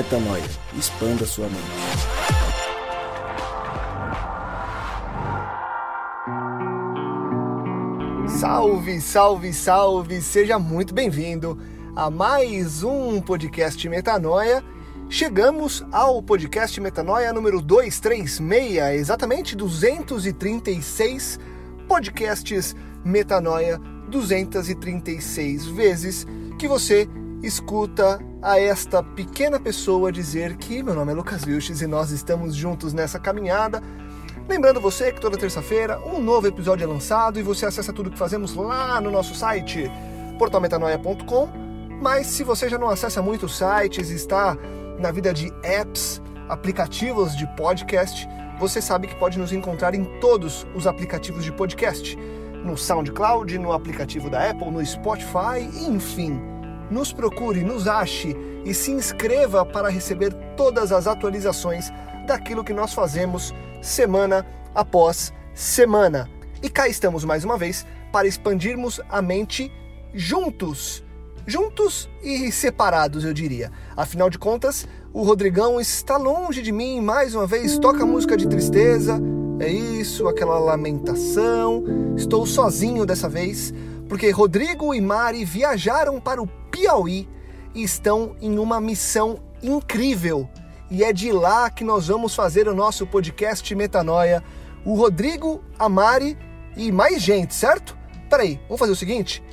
Metanoia. Expanda sua mente. Salve, salve, salve! Seja muito bem-vindo a mais um podcast Metanoia. Chegamos ao podcast Metanoia número 236, exatamente 236 podcasts Metanoia, 236 vezes que você escuta a esta pequena pessoa dizer que meu nome é Lucas Vilches e nós estamos juntos nessa caminhada. Lembrando você que toda terça-feira um novo episódio é lançado e você acessa tudo que fazemos lá no nosso site portalmetanoia.com. Mas se você já não acessa muitos sites, está na vida de apps, aplicativos de podcast, você sabe que pode nos encontrar em todos os aplicativos de podcast, no SoundCloud, no aplicativo da Apple, no Spotify, enfim nos procure, nos ache e se inscreva para receber todas as atualizações daquilo que nós fazemos semana após semana. E cá estamos mais uma vez para expandirmos a mente juntos. Juntos e separados, eu diria. Afinal de contas, o Rodrigão está longe de mim, mais uma vez toca música de tristeza. É isso, aquela lamentação. Estou sozinho dessa vez, porque Rodrigo e Mari viajaram para o Piauí e estão em uma missão incrível. E é de lá que nós vamos fazer o nosso podcast Metanoia. O Rodrigo, a Mari e mais gente, certo? Peraí, vamos fazer o seguinte?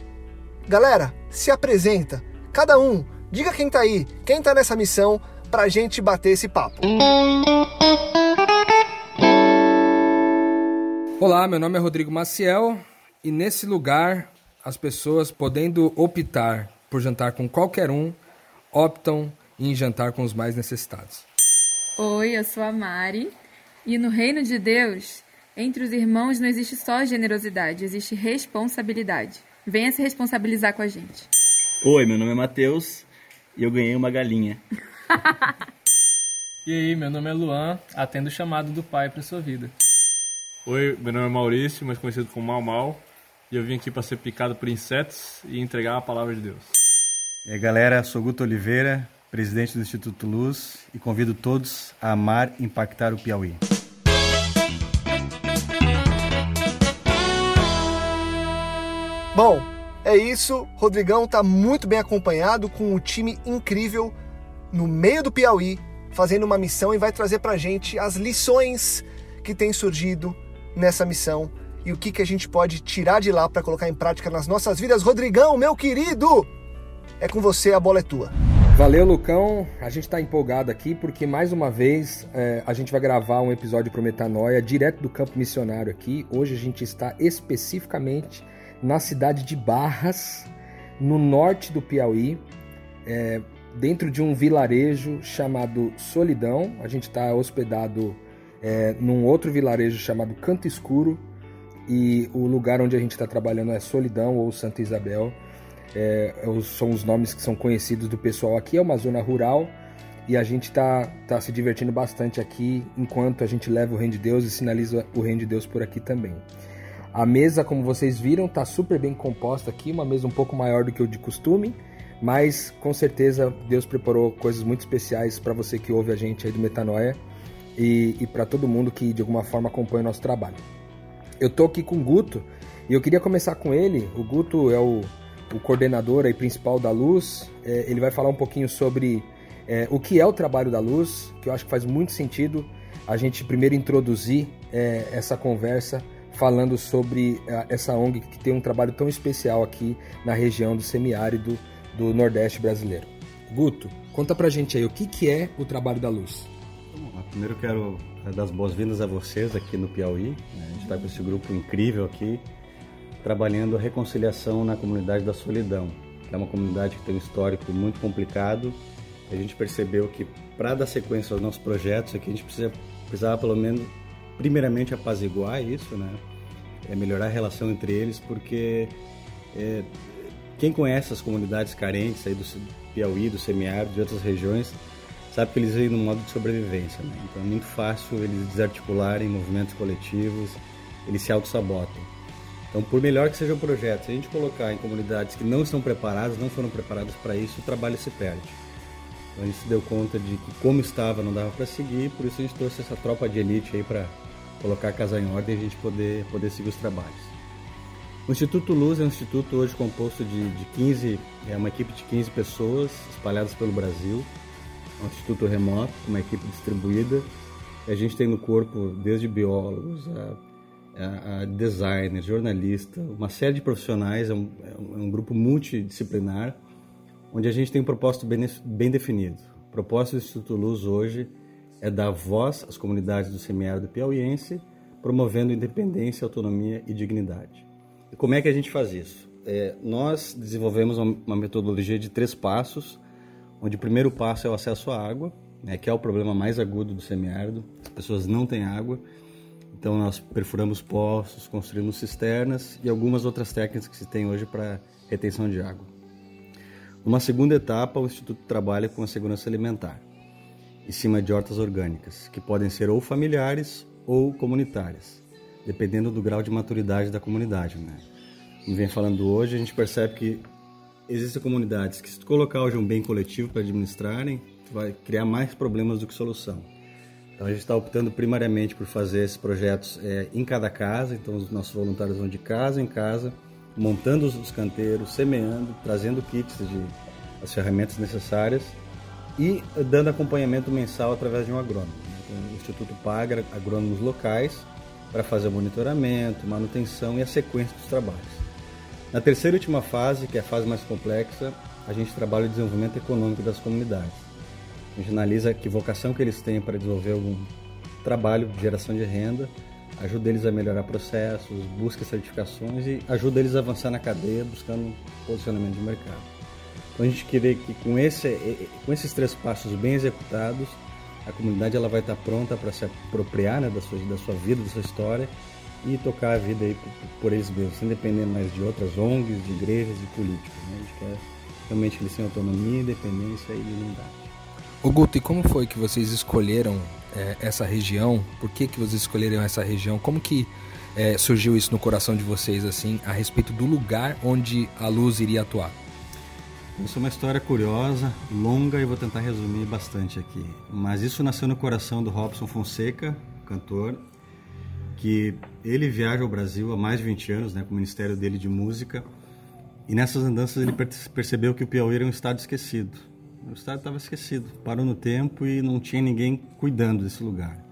Galera, se apresenta. Cada um, diga quem tá aí, quem tá nessa missão, pra gente bater esse papo. Olá, meu nome é Rodrigo Maciel e nesse lugar as pessoas podendo optar por jantar com qualquer um, optam em jantar com os mais necessitados. Oi, eu sou a Mari. E no reino de Deus, entre os irmãos não existe só generosidade, existe responsabilidade. Venha se responsabilizar com a gente. Oi, meu nome é Matheus e eu ganhei uma galinha. e aí, meu nome é Luan, atendo o chamado do Pai para sua vida. Oi, meu nome é Maurício, mais conhecido como Mal Mal, e eu vim aqui para ser picado por insetos e entregar a palavra de Deus. E aí, galera, sou Guto Oliveira, presidente do Instituto Luz, e convido todos a amar e impactar o Piauí. Bom, é isso. Rodrigão está muito bem acompanhado com um time incrível no meio do Piauí, fazendo uma missão e vai trazer para gente as lições que têm surgido nessa missão e o que, que a gente pode tirar de lá para colocar em prática nas nossas vidas. Rodrigão, meu querido, é com você, a bola é tua. Valeu, Lucão. A gente está empolgado aqui porque mais uma vez é, a gente vai gravar um episódio para Metanoia direto do campo missionário aqui. Hoje a gente está especificamente na cidade de Barras, no norte do Piauí, é, dentro de um vilarejo chamado Solidão. A gente está hospedado é, num outro vilarejo chamado Canto Escuro e o lugar onde a gente está trabalhando é Solidão ou Santa Isabel. É, é são os nomes que são conhecidos do pessoal aqui. É uma zona rural e a gente está tá se divertindo bastante aqui enquanto a gente leva o Reino de Deus e sinaliza o Reino de Deus por aqui também. A mesa, como vocês viram, está super bem composta aqui, uma mesa um pouco maior do que o de costume, mas com certeza Deus preparou coisas muito especiais para você que ouve a gente aí do Metanoia e, e para todo mundo que de alguma forma acompanha o nosso trabalho. Eu tô aqui com o Guto e eu queria começar com ele. O Guto é o, o coordenador e principal da Luz. É, ele vai falar um pouquinho sobre é, o que é o trabalho da Luz, que eu acho que faz muito sentido a gente primeiro introduzir é, essa conversa falando sobre é, essa ONG que tem um trabalho tão especial aqui na região do semiárido do Nordeste brasileiro. Guto, conta pra gente aí o que, que é o trabalho da Luz. Primeiro quero dar as boas-vindas a vocês aqui no Piauí. Né? A gente está com esse grupo incrível aqui, trabalhando a reconciliação na comunidade da Solidão, que é uma comunidade que tem um histórico muito complicado. A gente percebeu que para dar sequência aos nossos projetos aqui, a gente precisa, precisava pelo menos, primeiramente, apaziguar isso, né? É melhorar a relação entre eles, porque é, quem conhece as comunidades carentes aí do Piauí, do semiárido, de outras regiões, sabe que eles vivem no modo de sobrevivência. Né? Então é muito fácil eles desarticularem movimentos coletivos, eles se auto-sabotam. Então, por melhor que seja o projeto, se a gente colocar em comunidades que não estão preparadas, não foram preparadas para isso, o trabalho se perde. Então a gente se deu conta de que como estava não dava para seguir, por isso a gente trouxe essa tropa de elite aí para colocar a casa em ordem e a gente poder, poder seguir os trabalhos. O Instituto Luz é um instituto hoje composto de, de 15, é uma equipe de 15 pessoas espalhadas pelo Brasil. É um instituto remoto, uma equipe distribuída. A gente tem no corpo desde biólogos a, a, a designers, jornalistas, uma série de profissionais, é um, é um grupo multidisciplinar, onde a gente tem um propósito bem, bem definido. O propósito do Instituto Luz hoje é dar voz às comunidades do semiárido piauiense, promovendo independência, autonomia e dignidade. E como é que a gente faz isso? É, nós desenvolvemos uma, metodologia de três passos, onde o primeiro passo é o acesso à água, né, que é o problema mais agudo do semiárido. As pessoas não têm água, então nós perfuramos poços, construímos cisternas e algumas outras técnicas que se tem hoje para retenção de água. Numa segunda etapa, o Instituto trabalha com a segurança alimentar, em cima de hortas orgânicas, que podem ser ou familiares ou comunitárias dependendo do grau de maturidade da comunidade, né? Como vem falando hoje, a gente percebe que existem comunidades que se tu colocar hoje um bem coletivo para administrarem, tu vai criar mais problemas do que solução. Então a gente está optando primariamente por fazer esses projetos é, em cada casa, então os nossos voluntários vão de casa em casa, montando os canteiros, semeando, trazendo kits de as ferramentas necessárias e dando acompanhamento mensal através de um agrônomo. Então, o Instituto paga agrônomos locais para fazer o monitoramento, manutenção e a sequência dos trabalhos. Na terceira e última fase, que é a fase mais complexa, a gente trabalha o desenvolvimento econômico das comunidades. A gente analisa que vocação que eles têm para desenvolver algum trabalho de geração de renda, ajuda eles a melhorar processos, busca certificações e ajuda eles a avançar na cadeia buscando posicionamento de mercado. Então a gente queria que com, esse, com esses três passos bem executados, a comunidade ela vai estar pronta para se apropriar né, da, sua, da sua vida, da sua história e tocar a vida aí por, por eles mesmos, sem depender mais de outras ONGs, de igrejas e políticos. Né? A gente quer realmente eles tenham autonomia, independência e liberdade. O Guto, e como foi que vocês escolheram é, essa região? Por que, que vocês escolheram essa região? Como que é, surgiu isso no coração de vocês, assim, a respeito do lugar onde a luz iria atuar? Isso é uma história curiosa, longa e vou tentar resumir bastante aqui. Mas isso nasceu no coração do Robson Fonseca, cantor, que ele viaja ao Brasil há mais de 20 anos, né, com o ministério dele de música. E nessas andanças ele percebeu que o Piauí era um estado esquecido. O estado estava esquecido, parou no tempo e não tinha ninguém cuidando desse lugar.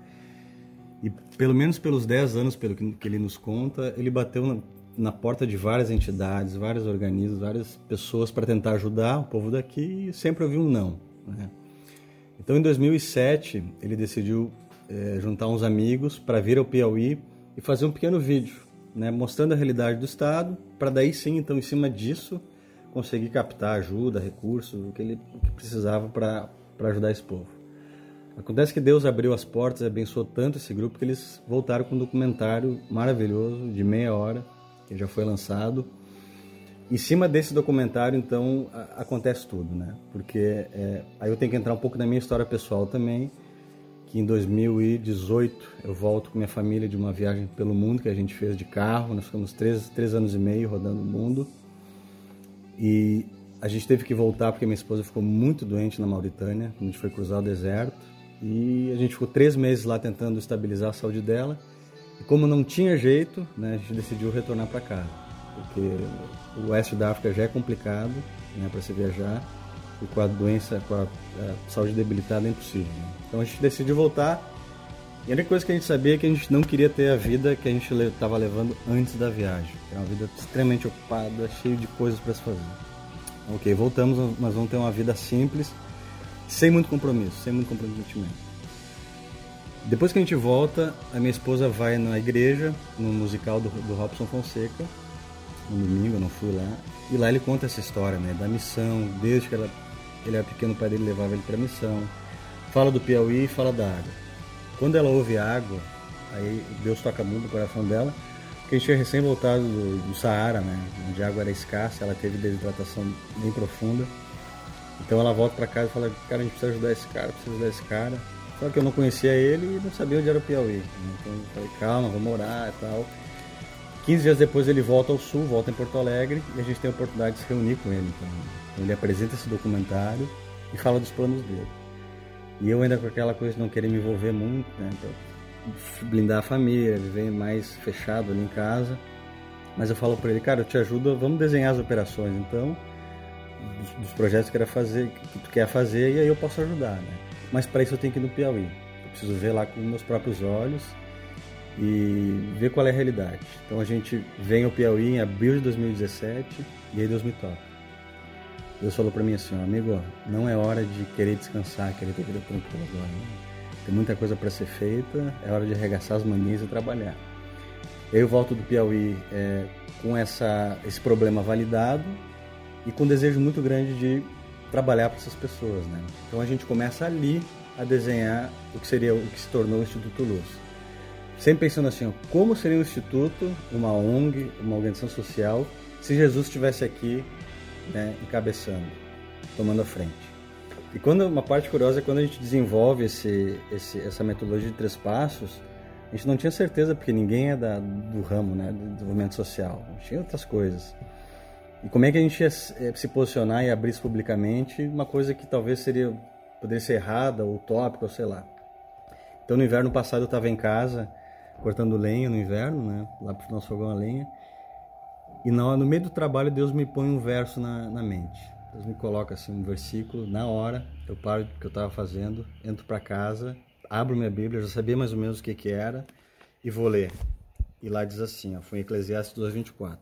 E pelo menos pelos 10 anos, pelo que ele nos conta, ele bateu na porta de várias entidades, vários organismos, várias pessoas para tentar ajudar o povo daqui e sempre ouviu um não. Né? Então, em 2007, ele decidiu é, juntar uns amigos para vir ao Piauí e fazer um pequeno vídeo, né, mostrando a realidade do Estado, para daí sim, então, em cima disso, conseguir captar ajuda, recursos, o que ele precisava para ajudar esse povo. Acontece que Deus abriu as portas abençoou tanto esse grupo que eles voltaram com um documentário maravilhoso, de meia hora, que já foi lançado. Em cima desse documentário, então, a, acontece tudo, né? Porque é, aí eu tenho que entrar um pouco na minha história pessoal também, que em 2018 eu volto com minha família de uma viagem pelo mundo que a gente fez de carro, nós ficamos três, três anos e meio rodando o mundo, e a gente teve que voltar porque minha esposa ficou muito doente na Mauritânia, a gente foi cruzar o deserto, e a gente ficou três meses lá tentando estabilizar a saúde dela, e como não tinha jeito, né, a gente decidiu retornar para casa, porque o oeste da África já é complicado né, para se viajar e com a doença, com a, a saúde debilitada é impossível. Né? Então a gente decidiu voltar e a única coisa que a gente sabia é que a gente não queria ter a vida que a gente estava levando antes da viagem, era uma vida extremamente ocupada, cheia de coisas para se fazer. Ok, voltamos, mas vamos ter uma vida simples, sem muito compromisso, sem muito comprometimento. Depois que a gente volta, a minha esposa vai na igreja, no musical do, do Robson Fonseca, no domingo, eu não fui lá, e lá ele conta essa história, né, da missão, desde que ela, ele era pequeno, o pai dele levava ele para missão, fala do Piauí e fala da água. Quando ela ouve água, aí Deus toca muito no coração dela, porque a gente tinha recém voltado do, do Saara, né, onde a água era escassa, ela teve desidratação bem profunda, então ela volta para casa e fala, cara, a gente precisa ajudar esse cara, precisa ajudar esse cara, só que eu não conhecia ele e não sabia onde era o Piauí. Então eu falei, calma, vamos orar e tal. 15 dias depois ele volta ao sul, volta em Porto Alegre e a gente tem a oportunidade de se reunir com ele. Então, ele apresenta esse documentário e fala dos planos dele. E eu ainda com aquela coisa de não querer me envolver muito, né? Pra blindar a família, viver mais fechado ali em casa. Mas eu falo para ele, cara, eu te ajudo, vamos desenhar as operações, então, dos, dos projetos que, quer fazer, que tu quer fazer, e aí eu posso ajudar, né? Mas para isso eu tenho que ir no Piauí. Eu preciso ver lá com meus próprios olhos e ver qual é a realidade. Então a gente vem ao Piauí em abril de 2017 e aí Deus me toca. Deus falou para mim assim, amigo, não é hora de querer descansar, querer ter vida tranquila agora. Né? Tem muita coisa para ser feita, é hora de arregaçar as manias e trabalhar. Eu volto do Piauí é, com essa, esse problema validado e com um desejo muito grande de trabalhar para essas pessoas, né? Então a gente começa ali a desenhar o que seria o que se tornou o Instituto Luz. Sempre pensando assim, como seria um instituto, uma ONG, uma organização social, se Jesus estivesse aqui, né, encabeçando, tomando a frente. E quando uma parte curiosa é quando a gente desenvolve esse, esse, essa metodologia de três passos, a gente não tinha certeza porque ninguém é da, do ramo, né, do desenvolvimento social. Tinha outras coisas. E como é que a gente ia se posicionar e abrir isso publicamente, uma coisa que talvez seria poderia ser errada ou utópica, ou sei lá. Então no inverno passado eu estava em casa cortando lenha no inverno, né, lá o nosso fogão a lenha. E no, no meio do trabalho Deus me põe um verso na, na mente. Deus me coloca assim um versículo, na hora, eu paro do que eu estava fazendo, entro para casa, abro minha Bíblia, já sabia mais ou menos o que que era, e vou ler. E lá diz assim, ó, foi em Eclesiastes 2:24.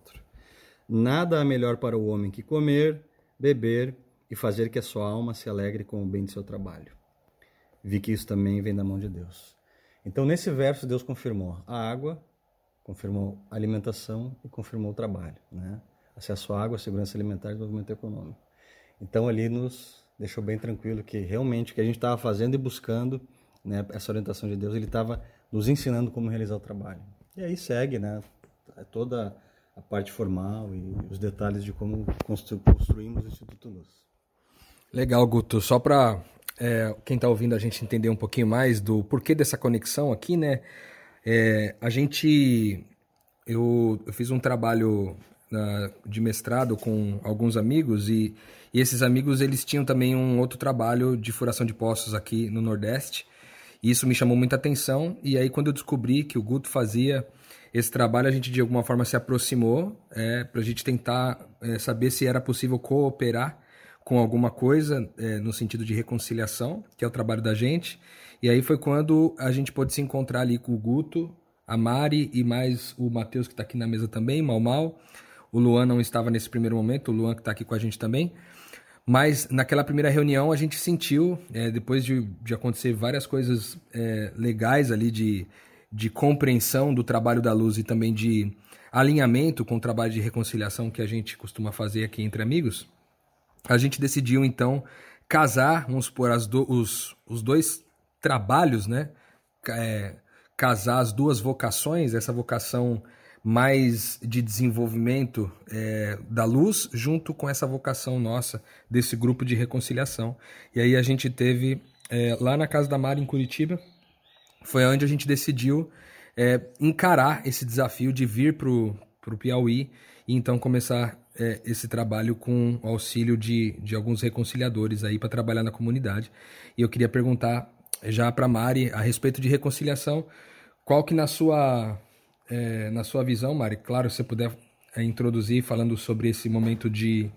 Nada há melhor para o homem que comer, beber e fazer que a sua alma se alegre com o bem de seu trabalho. Vi que isso também vem da mão de Deus. Então, nesse verso, Deus confirmou a água, confirmou alimentação e confirmou o trabalho, né? Acesso à água, segurança alimentar e desenvolvimento econômico. Então ali nos deixou bem tranquilo que realmente o que a gente estava fazendo e buscando, né, essa orientação de Deus, ele estava nos ensinando como realizar o trabalho. E aí segue, né, toda a parte formal e os detalhes de como constru construímos o Instituto Luz. Legal, Guto. Só para é, quem está ouvindo a gente entender um pouquinho mais do porquê dessa conexão aqui, né? É, a gente, eu, eu, fiz um trabalho na, de mestrado com alguns amigos e e esses amigos, eles tinham também um outro trabalho de furação de poços aqui no Nordeste. E isso me chamou muita atenção. E aí, quando eu descobri que o Guto fazia esse trabalho, a gente de alguma forma se aproximou é, para a gente tentar é, saber se era possível cooperar com alguma coisa é, no sentido de reconciliação, que é o trabalho da gente. E aí foi quando a gente pôde se encontrar ali com o Guto, a Mari e mais o Matheus, que está aqui na mesa também, Mal Mal. O Luan não estava nesse primeiro momento, o Luan que está aqui com a gente também. Mas naquela primeira reunião a gente sentiu, é, depois de, de acontecer várias coisas é, legais ali de, de compreensão do trabalho da luz e também de alinhamento com o trabalho de reconciliação que a gente costuma fazer aqui entre amigos, a gente decidiu então casar, vamos supor, do, os, os dois trabalhos, né? É, casar as duas vocações, essa vocação mais de desenvolvimento é, da luz, junto com essa vocação nossa desse grupo de reconciliação. E aí a gente teve é, lá na casa da Mari em Curitiba, foi onde a gente decidiu é, encarar esse desafio de vir para o Piauí e então começar é, esse trabalho com o auxílio de, de alguns reconciliadores aí para trabalhar na comunidade. E eu queria perguntar já para Mari a respeito de reconciliação, qual que na sua é, na sua visão, Mari, claro, se você puder é, introduzir falando sobre esse momento de,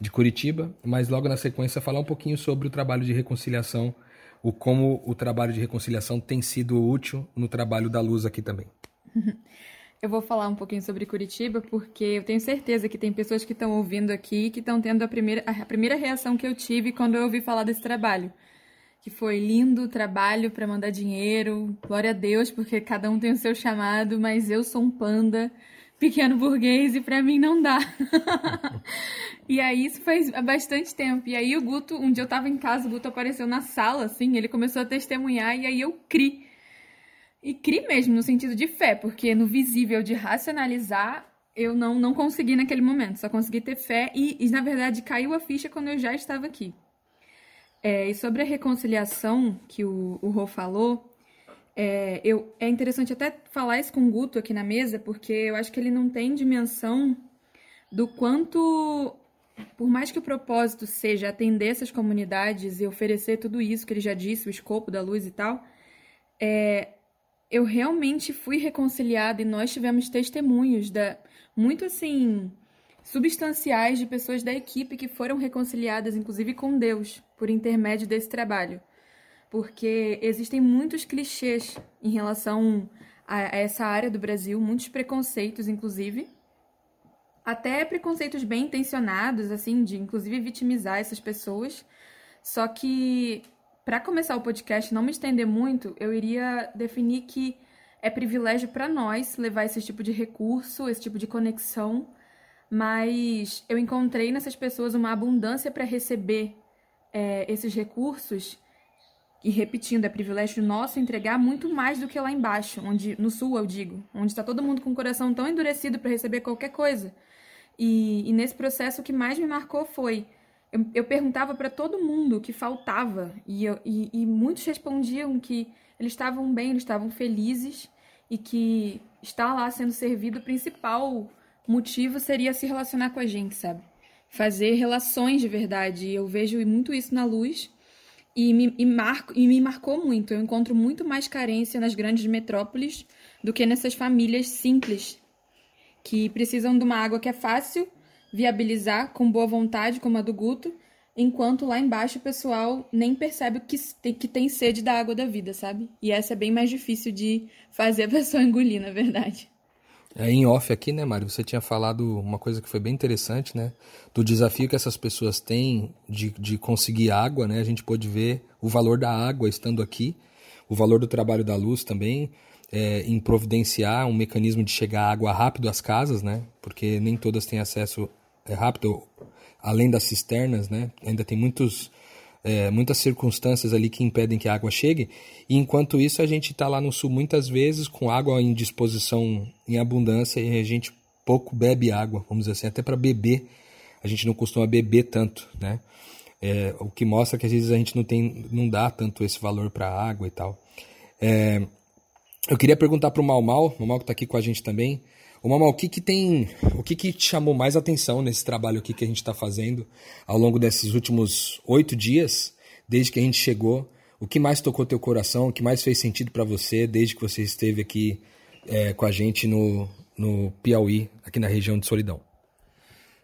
de Curitiba, mas logo na sequência falar um pouquinho sobre o trabalho de reconciliação, o como o trabalho de reconciliação tem sido útil no trabalho da luz aqui também. Eu vou falar um pouquinho sobre Curitiba, porque eu tenho certeza que tem pessoas que estão ouvindo aqui que estão tendo a primeira, a primeira reação que eu tive quando eu ouvi falar desse trabalho que foi lindo trabalho para mandar dinheiro. Glória a Deus, porque cada um tem o seu chamado, mas eu sou um panda pequeno burguês e para mim não dá. e aí isso faz bastante tempo. E aí o Guto, um dia eu tava em casa, o Guto apareceu na sala, assim, ele começou a testemunhar e aí eu cri. E cri mesmo no sentido de fé, porque no visível de racionalizar eu não não consegui naquele momento, só consegui ter fé e, e na verdade caiu a ficha quando eu já estava aqui. É, e sobre a reconciliação que o, o Rô falou, é, eu, é interessante até falar isso com o Guto aqui na mesa, porque eu acho que ele não tem dimensão do quanto por mais que o propósito seja atender essas comunidades e oferecer tudo isso que ele já disse, o escopo da luz e tal, é, eu realmente fui reconciliada e nós tivemos testemunhos da muito assim substanciais de pessoas da equipe que foram reconciliadas, inclusive com Deus, por intermédio desse trabalho. Porque existem muitos clichês em relação a essa área do Brasil, muitos preconceitos, inclusive. Até preconceitos bem intencionados, assim, de inclusive vitimizar essas pessoas. Só que, para começar o podcast, não me estender muito, eu iria definir que é privilégio para nós levar esse tipo de recurso, esse tipo de conexão mas eu encontrei nessas pessoas uma abundância para receber é, esses recursos. E repetindo, é privilégio nosso entregar muito mais do que lá embaixo, onde no sul eu digo, onde está todo mundo com o coração tão endurecido para receber qualquer coisa. E, e, nesse processo o que mais me marcou foi eu, eu perguntava para todo mundo o que faltava e, eu, e, e muitos respondiam que eles estavam bem, eles estavam felizes e que estar lá sendo servido o principal motivo seria se relacionar com a gente, sabe? Fazer relações de verdade. Eu vejo muito isso na luz e me, e, marco, e me marcou muito. Eu encontro muito mais carência nas grandes metrópoles do que nessas famílias simples que precisam de uma água que é fácil viabilizar com boa vontade, como a do Guto, enquanto lá embaixo o pessoal nem percebe que tem, que tem sede da água da vida, sabe? E essa é bem mais difícil de fazer a pessoa engolir, na verdade. É, em off aqui, né, Mário? Você tinha falado uma coisa que foi bem interessante, né? Do desafio que essas pessoas têm de, de conseguir água, né? A gente pôde ver o valor da água estando aqui, o valor do trabalho da luz também, é, em providenciar um mecanismo de chegar água rápido às casas, né? Porque nem todas têm acesso é, rápido, além das cisternas, né? Ainda tem muitos é, muitas circunstâncias ali que impedem que a água chegue. E enquanto isso, a gente está lá no sul muitas vezes com água em disposição em abundância e a gente pouco bebe água, vamos dizer assim, até para beber. A gente não costuma beber tanto, né? É, o que mostra que às vezes a gente não tem, não dá tanto esse valor para a água e tal. É, eu queria perguntar para o Mal Mal, Mal que está aqui com a gente também, Ô, Mamal, o que que tem, o que que te chamou mais atenção nesse trabalho aqui que a gente está fazendo ao longo desses últimos oito dias, desde que a gente chegou? O que mais tocou teu coração? O que mais fez sentido para você desde que você esteve aqui é, com a gente no, no Piauí, aqui na região de Solidão?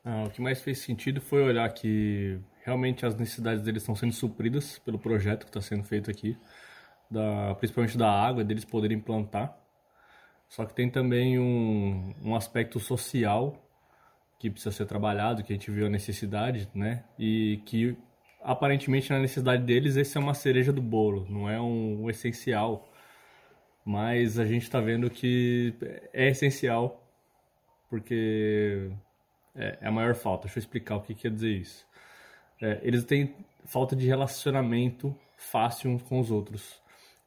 Ah, o que mais fez sentido foi olhar que realmente as necessidades deles estão sendo supridas pelo projeto que está sendo feito aqui, da, principalmente da água, deles poderem plantar só que tem também um, um aspecto social que precisa ser trabalhado, que a gente viu a necessidade, né? E que aparentemente na necessidade deles esse é uma cereja do bolo, não é um, um essencial. Mas a gente está vendo que é essencial porque é, é, a maior falta. Deixa eu explicar o que quer dizer isso. É, eles têm falta de relacionamento fácil uns com os outros.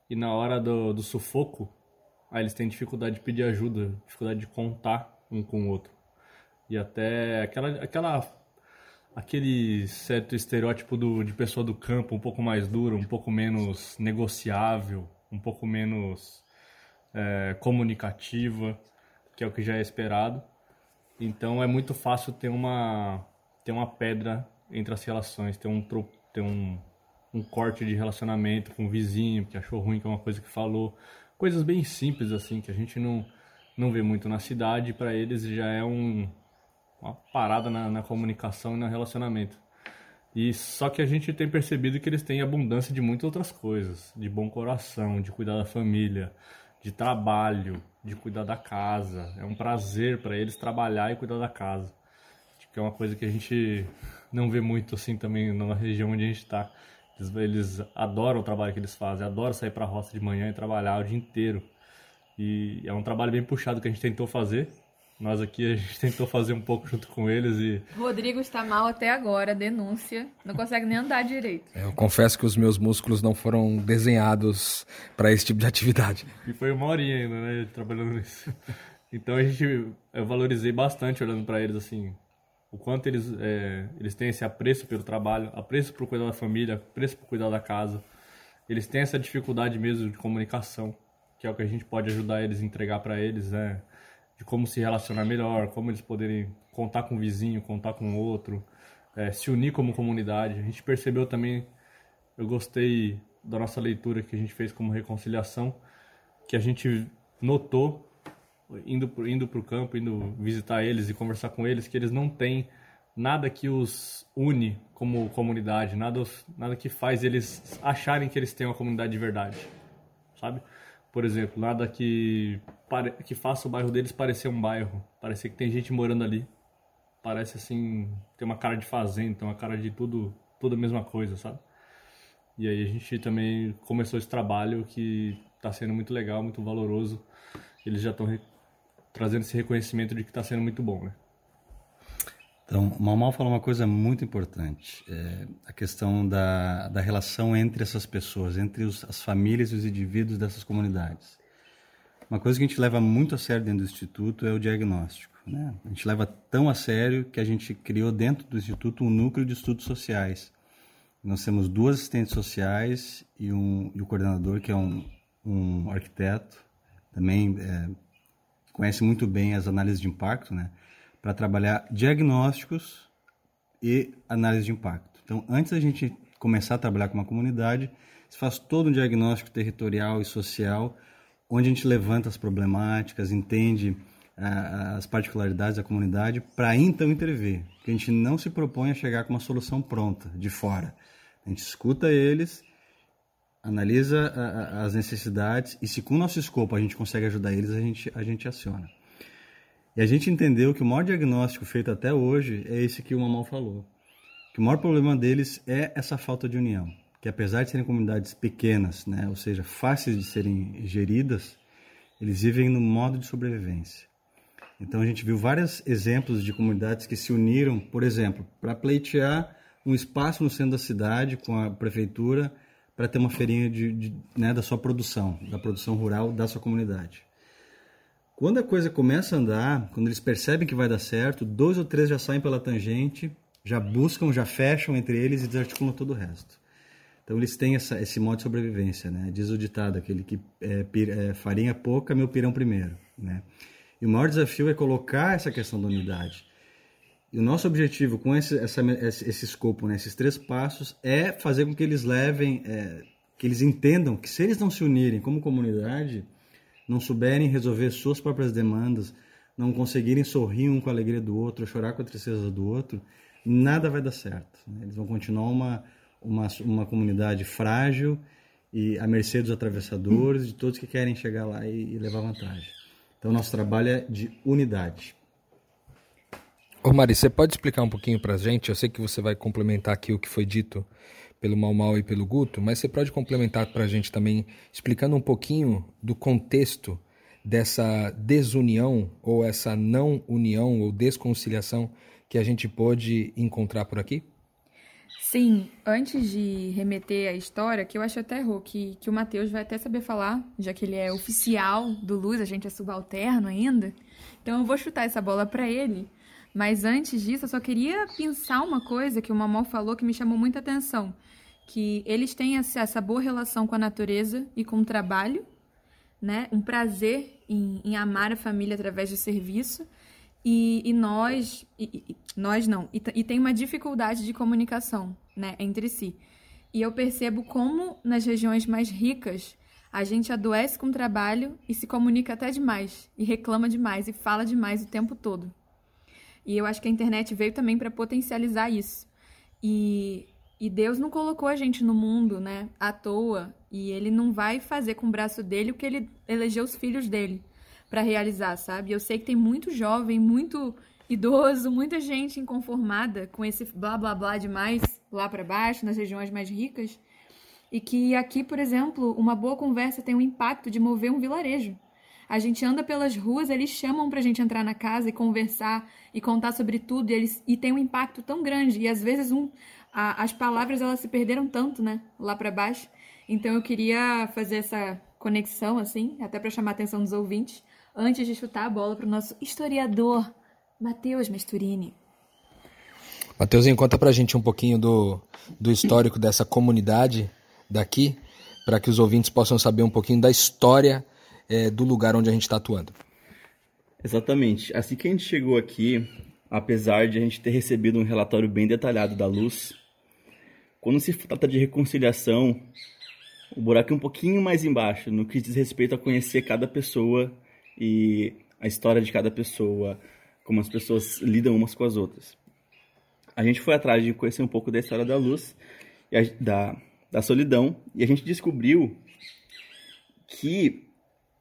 E na hora do, do sufoco, Aí eles têm dificuldade de pedir ajuda, dificuldade de contar um com o outro. E até aquela, aquela aquele certo estereótipo do, de pessoa do campo um pouco mais duro, um pouco menos negociável, um pouco menos é, comunicativa, que é o que já é esperado. Então é muito fácil ter uma ter uma pedra entre as relações, ter um ter um, um corte de relacionamento com o vizinho que achou ruim que é uma coisa que falou, coisas bem simples assim que a gente não não vê muito na cidade para eles já é um, uma parada na, na comunicação e no relacionamento. E só que a gente tem percebido que eles têm abundância de muitas outras coisas de bom coração de cuidar da família de trabalho de cuidar da casa. É um prazer para eles trabalhar e cuidar da casa. Que é uma coisa que a gente não vê muito assim também na região onde a gente está eles, eles adoram o trabalho que eles fazem, adoram sair para a roça de manhã e trabalhar o dia inteiro. E é um trabalho bem puxado que a gente tentou fazer. Nós aqui a gente tentou fazer um pouco junto com eles e. Rodrigo está mal até agora, denúncia. Não consegue nem andar direito. É, eu confesso que os meus músculos não foram desenhados para esse tipo de atividade. E foi uma horinha ainda, né? Trabalhando nisso. Então a gente. Eu valorizei bastante olhando para eles assim o quanto eles, é, eles têm esse apreço pelo trabalho, apreço por cuidar da família, apreço por cuidar da casa. Eles têm essa dificuldade mesmo de comunicação, que é o que a gente pode ajudar eles a entregar para eles, né? De como se relacionar melhor, como eles poderem contar com o vizinho, contar com o outro, é, se unir como comunidade. A gente percebeu também, eu gostei da nossa leitura que a gente fez como reconciliação, que a gente notou indo indo para o campo, indo visitar eles e conversar com eles, que eles não têm nada que os une como comunidade, nada, nada que faz eles acharem que eles têm uma comunidade de verdade, sabe? Por exemplo, nada que, que faça o bairro deles parecer um bairro, parecer que tem gente morando ali. Parece assim, tem uma cara de fazenda, tem uma cara de tudo, tudo a mesma coisa, sabe? E aí a gente também começou esse trabalho que está sendo muito legal, muito valoroso. Eles já estão trazendo esse reconhecimento de que está sendo muito bom, né? Então, o Mal Mal falou uma coisa muito importante, é a questão da, da relação entre essas pessoas, entre os, as famílias e os indivíduos dessas comunidades. Uma coisa que a gente leva muito a sério dentro do Instituto é o diagnóstico. Né? A gente leva tão a sério que a gente criou dentro do Instituto um núcleo de estudos sociais. Nós temos duas assistentes sociais e, um, e o coordenador, que é um, um arquiteto, também é, conhece muito bem as análises de impacto, né? para trabalhar diagnósticos e análise de impacto. Então, antes da gente começar a trabalhar com uma comunidade, se faz todo um diagnóstico territorial e social, onde a gente levanta as problemáticas, entende as particularidades da comunidade, para então intervir. Porque a gente não se propõe a chegar com uma solução pronta, de fora. A gente escuta eles, analisa as necessidades e se com o nosso escopo a gente consegue ajudar eles, a gente, a gente aciona. E a gente entendeu que o maior diagnóstico feito até hoje é esse que o Mamal falou. Que o maior problema deles é essa falta de união. Que apesar de serem comunidades pequenas, né, ou seja, fáceis de serem geridas, eles vivem no modo de sobrevivência. Então a gente viu vários exemplos de comunidades que se uniram, por exemplo, para pleitear um espaço no centro da cidade com a prefeitura para ter uma feirinha de, de, né, da sua produção, da produção rural da sua comunidade. Quando a coisa começa a andar, quando eles percebem que vai dar certo, dois ou três já saem pela tangente, já buscam, já fecham entre eles e desarticulam todo o resto. Então eles têm essa, esse modo de sobrevivência, né? Diz o ditado, aquele que é, é, farinha pouca, meu pirão primeiro, né? E o maior desafio é colocar essa questão da unidade. E o nosso objetivo com esse, essa, esse escopo, né, esses três passos, é fazer com que eles levem, é, que eles entendam que se eles não se unirem como comunidade, não souberem resolver suas próprias demandas, não conseguirem sorrir um com a alegria do outro, chorar com a tristeza do outro, nada vai dar certo. Né? Eles vão continuar uma, uma, uma comunidade frágil e à mercê dos atravessadores, de todos que querem chegar lá e, e levar vantagem. Então, nosso trabalho é de unidade. Ô Mari, você pode explicar um pouquinho para a gente? Eu sei que você vai complementar aqui o que foi dito pelo Mal Mal e pelo Guto, mas você pode complementar para a gente também, explicando um pouquinho do contexto dessa desunião ou essa não união ou desconciliação que a gente pôde encontrar por aqui? Sim, antes de remeter à história, que eu acho até, Rô, que, que o Matheus vai até saber falar, já que ele é oficial do Luz, a gente é subalterno ainda. Então eu vou chutar essa bola para ele. Mas antes disso, eu só queria pensar uma coisa que o Mamão falou que me chamou muita atenção que eles têm essa boa relação com a natureza e com o trabalho, né? Um prazer em, em amar a família através do serviço. E, e nós, e, e, nós não, e, e tem uma dificuldade de comunicação, né, entre si. E eu percebo como nas regiões mais ricas a gente adoece com o trabalho e se comunica até demais, e reclama demais, e fala demais o tempo todo. E eu acho que a internet veio também para potencializar isso. E e Deus não colocou a gente no mundo, né, à toa. E ele não vai fazer com o braço dele o que ele elegeu os filhos dele para realizar, sabe? Eu sei que tem muito jovem, muito idoso, muita gente inconformada com esse blá blá blá demais lá para baixo, nas regiões mais ricas. E que aqui, por exemplo, uma boa conversa tem um impacto de mover um vilarejo. A gente anda pelas ruas, eles chamam pra gente entrar na casa e conversar e contar sobre tudo, e, eles, e tem um impacto tão grande. E às vezes um, a, as palavras elas se perderam tanto, né, lá para baixo. Então eu queria fazer essa conexão assim, até para chamar a atenção dos ouvintes, antes de chutar a bola para o nosso historiador Matheus Mesturini. Matheusinho, conta pra gente um pouquinho do, do histórico dessa comunidade daqui, para que os ouvintes possam saber um pouquinho da história é, do lugar onde a gente está atuando. Exatamente. Assim que a gente chegou aqui, apesar de a gente ter recebido um relatório bem detalhado da luz, quando se trata de reconciliação, o buraco é um pouquinho mais embaixo, no que diz respeito a conhecer cada pessoa e a história de cada pessoa, como as pessoas lidam umas com as outras. A gente foi atrás de conhecer um pouco da história da luz, a, da, da solidão, e a gente descobriu que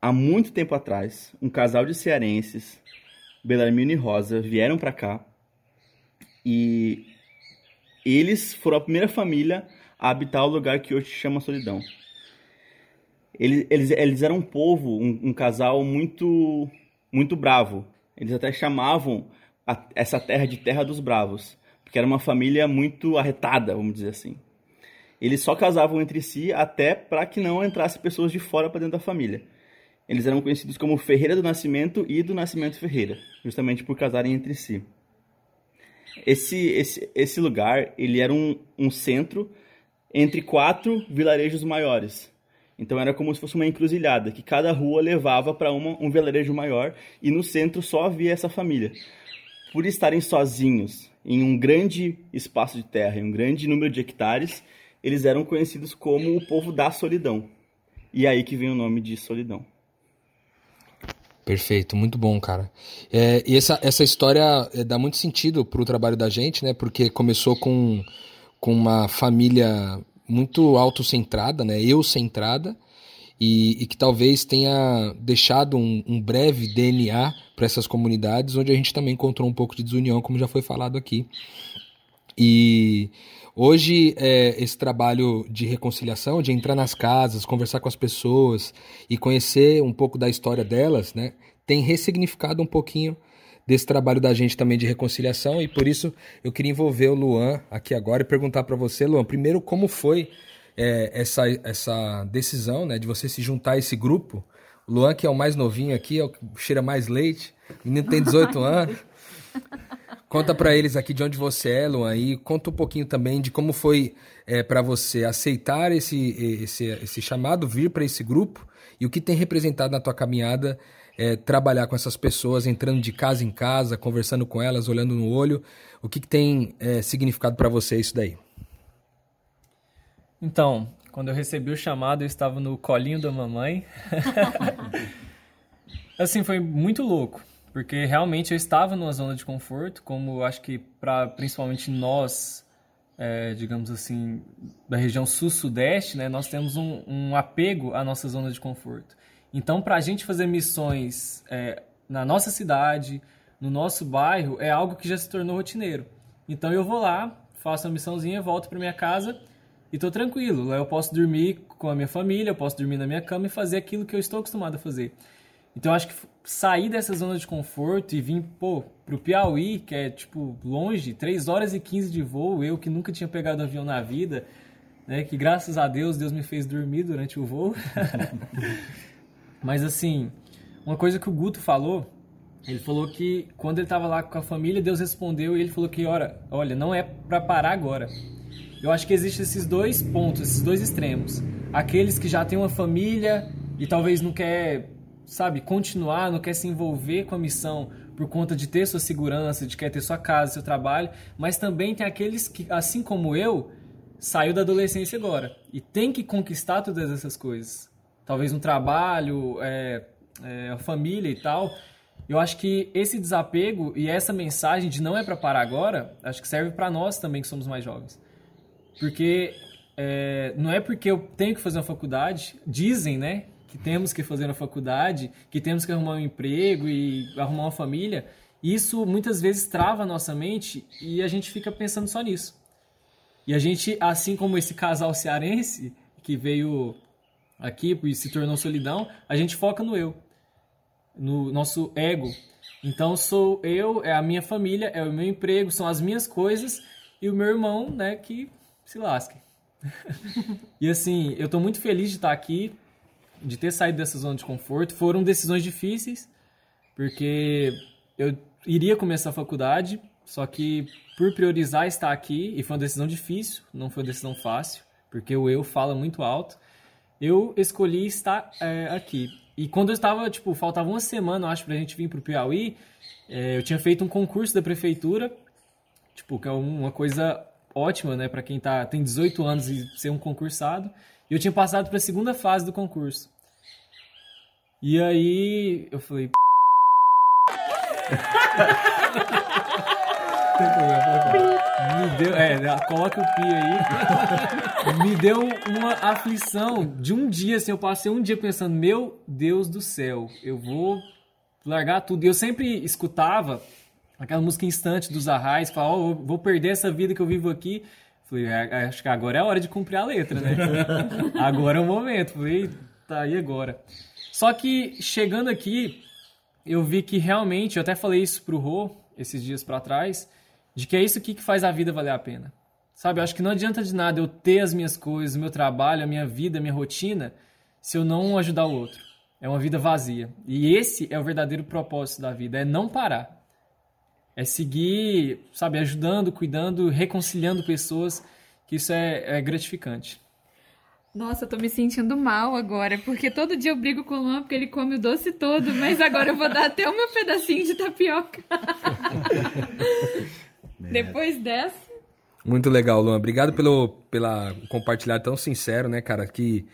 há muito tempo atrás, um casal de cearenses, Belarmino e Rosa, vieram para cá e eles foram a primeira família a habitar o lugar que hoje se chama Solidão. Eles, eles, eles eram um povo, um, um casal muito, muito bravo. Eles até chamavam a, essa terra de Terra dos Bravos, porque era uma família muito arretada, vamos dizer assim. Eles só casavam entre si até para que não entrasse pessoas de fora para dentro da família. Eles eram conhecidos como Ferreira do Nascimento e do Nascimento Ferreira, justamente por casarem entre si. Esse, esse, esse lugar ele era um, um centro entre quatro vilarejos maiores. Então era como se fosse uma encruzilhada, que cada rua levava para um vilarejo maior e no centro só havia essa família. Por estarem sozinhos em um grande espaço de terra, em um grande número de hectares, eles eram conhecidos como o povo da solidão. E é aí que vem o nome de solidão. Perfeito, muito bom, cara. É, e essa, essa história é, dá muito sentido para o trabalho da gente, né? Porque começou com, com uma família muito autocentrada, né? Eu-centrada, e, e, que talvez tenha deixado um, um breve DNA para essas comunidades, onde a gente também encontrou um pouco de desunião, como já foi falado aqui. E Hoje, é, esse trabalho de reconciliação, de entrar nas casas, conversar com as pessoas e conhecer um pouco da história delas, né, tem ressignificado um pouquinho desse trabalho da gente também de reconciliação e por isso eu queria envolver o Luan aqui agora e perguntar para você, Luan, primeiro como foi é, essa, essa decisão né, de você se juntar a esse grupo. O Luan, que é o mais novinho aqui, é o que cheira mais leite, o menino tem 18 anos. Conta para eles aqui de onde você é, Luan, e conta um pouquinho também de como foi é, para você aceitar esse, esse, esse chamado, vir para esse grupo e o que tem representado na tua caminhada é, trabalhar com essas pessoas, entrando de casa em casa, conversando com elas, olhando no olho. O que, que tem é, significado para você isso daí? Então, quando eu recebi o chamado, eu estava no colinho da mamãe. assim, foi muito louco porque realmente eu estava numa zona de conforto, como acho que para principalmente nós, é, digamos assim, da região sul-sudeste, né, nós temos um, um, apego à nossa zona de conforto. Então, para a gente fazer missões é, na nossa cidade, no nosso bairro, é algo que já se tornou rotineiro. Então, eu vou lá, faço a missãozinha, volto para minha casa e estou tranquilo. Lá eu posso dormir com a minha família, eu posso dormir na minha cama e fazer aquilo que eu estou acostumado a fazer. Então, acho que sair dessa zona de conforto e vir, pô, pro Piauí, que é, tipo, longe, 3 horas e 15 de voo, eu que nunca tinha pegado avião na vida, né, que graças a Deus, Deus me fez dormir durante o voo. Mas, assim, uma coisa que o Guto falou, ele falou que quando ele estava lá com a família, Deus respondeu e ele falou que, olha, olha não é para parar agora. Eu acho que existem esses dois pontos, esses dois extremos. Aqueles que já têm uma família e talvez não quer sabe, continuar, não quer se envolver com a missão por conta de ter sua segurança, de querer ter sua casa, seu trabalho, mas também tem aqueles que, assim como eu, saiu da adolescência agora e tem que conquistar todas essas coisas. Talvez um trabalho, é, é, família e tal. Eu acho que esse desapego e essa mensagem de não é para parar agora, acho que serve para nós também que somos mais jovens. Porque é, não é porque eu tenho que fazer uma faculdade, dizem, né, que temos que fazer na faculdade, que temos que arrumar um emprego e arrumar uma família, isso muitas vezes trava a nossa mente e a gente fica pensando só nisso. E a gente, assim como esse casal cearense que veio aqui e se tornou solidão, a gente foca no eu, no nosso ego. Então sou eu, é a minha família, é o meu emprego, são as minhas coisas e o meu irmão, né, que se lasque. e assim, eu estou muito feliz de estar aqui de ter saído dessa zona de conforto. Foram decisões difíceis, porque eu iria começar a faculdade, só que por priorizar estar aqui, e foi uma decisão difícil, não foi uma decisão fácil, porque o eu fala muito alto, eu escolhi estar é, aqui. E quando eu estava, tipo, faltava uma semana, eu acho, pra gente vir pro Piauí, É, eu tinha feito um concurso da prefeitura, tipo, que é uma coisa ótima, né, para quem tá, tem 18 anos e ser um concursado. E eu tinha passado para a segunda fase do concurso. E aí eu falei. Me deu, é, né, coloca o pi aí. Me deu uma aflição de um dia, assim, eu passei um dia pensando, meu Deus do céu, eu vou largar tudo. E eu sempre escutava aquela música instante dos Arrais, falava, oh, vou perder essa vida que eu vivo aqui. Falei, é, acho que agora é a hora de cumprir a letra, né? agora é o momento. Falei, tá aí agora. Só que chegando aqui, eu vi que realmente, eu até falei isso pro Rô esses dias para trás, de que é isso aqui que faz a vida valer a pena. Sabe, eu acho que não adianta de nada eu ter as minhas coisas, o meu trabalho, a minha vida, a minha rotina, se eu não ajudar o outro. É uma vida vazia. E esse é o verdadeiro propósito da vida, é não parar. É seguir, sabe, ajudando, cuidando, reconciliando pessoas, que isso é, é gratificante. Nossa, eu tô me sentindo mal agora, porque todo dia eu brigo com o Luan porque ele come o doce todo, mas agora eu vou dar até o meu pedacinho de tapioca. Depois dessa. Muito legal, Luan. Obrigado pelo pela compartilhar tão sincero, né, cara, que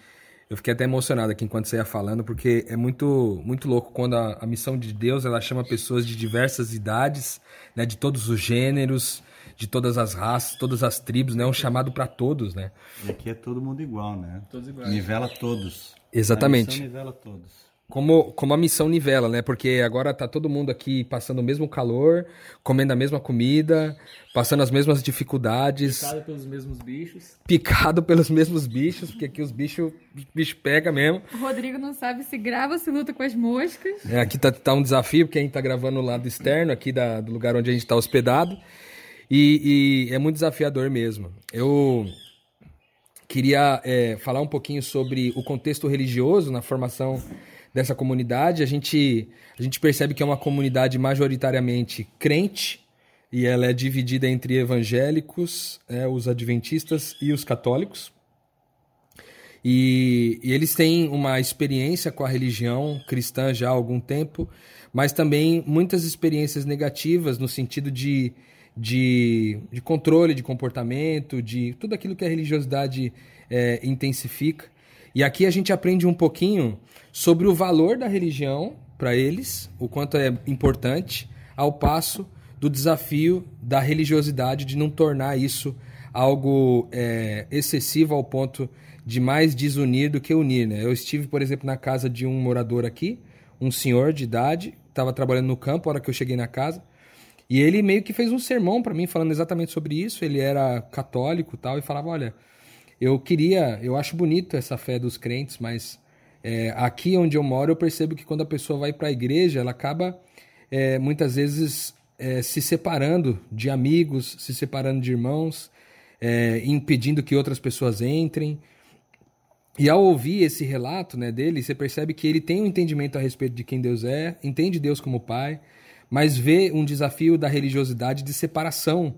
eu fiquei até emocionado aqui enquanto você ia falando, porque é muito muito louco quando a, a missão de Deus, ela chama pessoas de diversas idades, né, de todos os gêneros, de todas as raças, todas as tribos, né? É um chamado para todos, né? E aqui é todo mundo igual, né? Todos iguais. Nivela todos. Exatamente. A missão nivela todos. Como, como a missão nivela, né? Porque agora tá todo mundo aqui passando o mesmo calor, comendo a mesma comida, passando as mesmas dificuldades. Picado pelos mesmos bichos. Picado pelos mesmos bichos, porque aqui os bichos, bicho pega mesmo. O Rodrigo não sabe se grava ou se luta com as moscas. É, aqui tá, tá um desafio, porque a gente tá gravando no lado externo, aqui da, do lugar onde a gente tá hospedado. E, e é muito desafiador mesmo. Eu queria é, falar um pouquinho sobre o contexto religioso na formação dessa comunidade. A gente, a gente percebe que é uma comunidade majoritariamente crente e ela é dividida entre evangélicos, é, os adventistas e os católicos. E, e, eles têm uma experiência com a religião cristã já há algum tempo, mas também muitas experiências negativas no sentido de de, de controle de comportamento, de tudo aquilo que a religiosidade é, intensifica. E aqui a gente aprende um pouquinho sobre o valor da religião para eles, o quanto é importante, ao passo do desafio da religiosidade de não tornar isso algo é, excessivo ao ponto de mais desunir do que unir. Né? Eu estive, por exemplo, na casa de um morador aqui, um senhor de idade, estava trabalhando no campo, a hora que eu cheguei na casa, e ele meio que fez um sermão para mim falando exatamente sobre isso. Ele era católico tal, e falava: Olha, eu queria, eu acho bonito essa fé dos crentes, mas é, aqui onde eu moro eu percebo que quando a pessoa vai para a igreja, ela acaba é, muitas vezes é, se separando de amigos, se separando de irmãos, é, impedindo que outras pessoas entrem. E ao ouvir esse relato né, dele, você percebe que ele tem um entendimento a respeito de quem Deus é, entende Deus como Pai, mas vê um desafio da religiosidade de separação,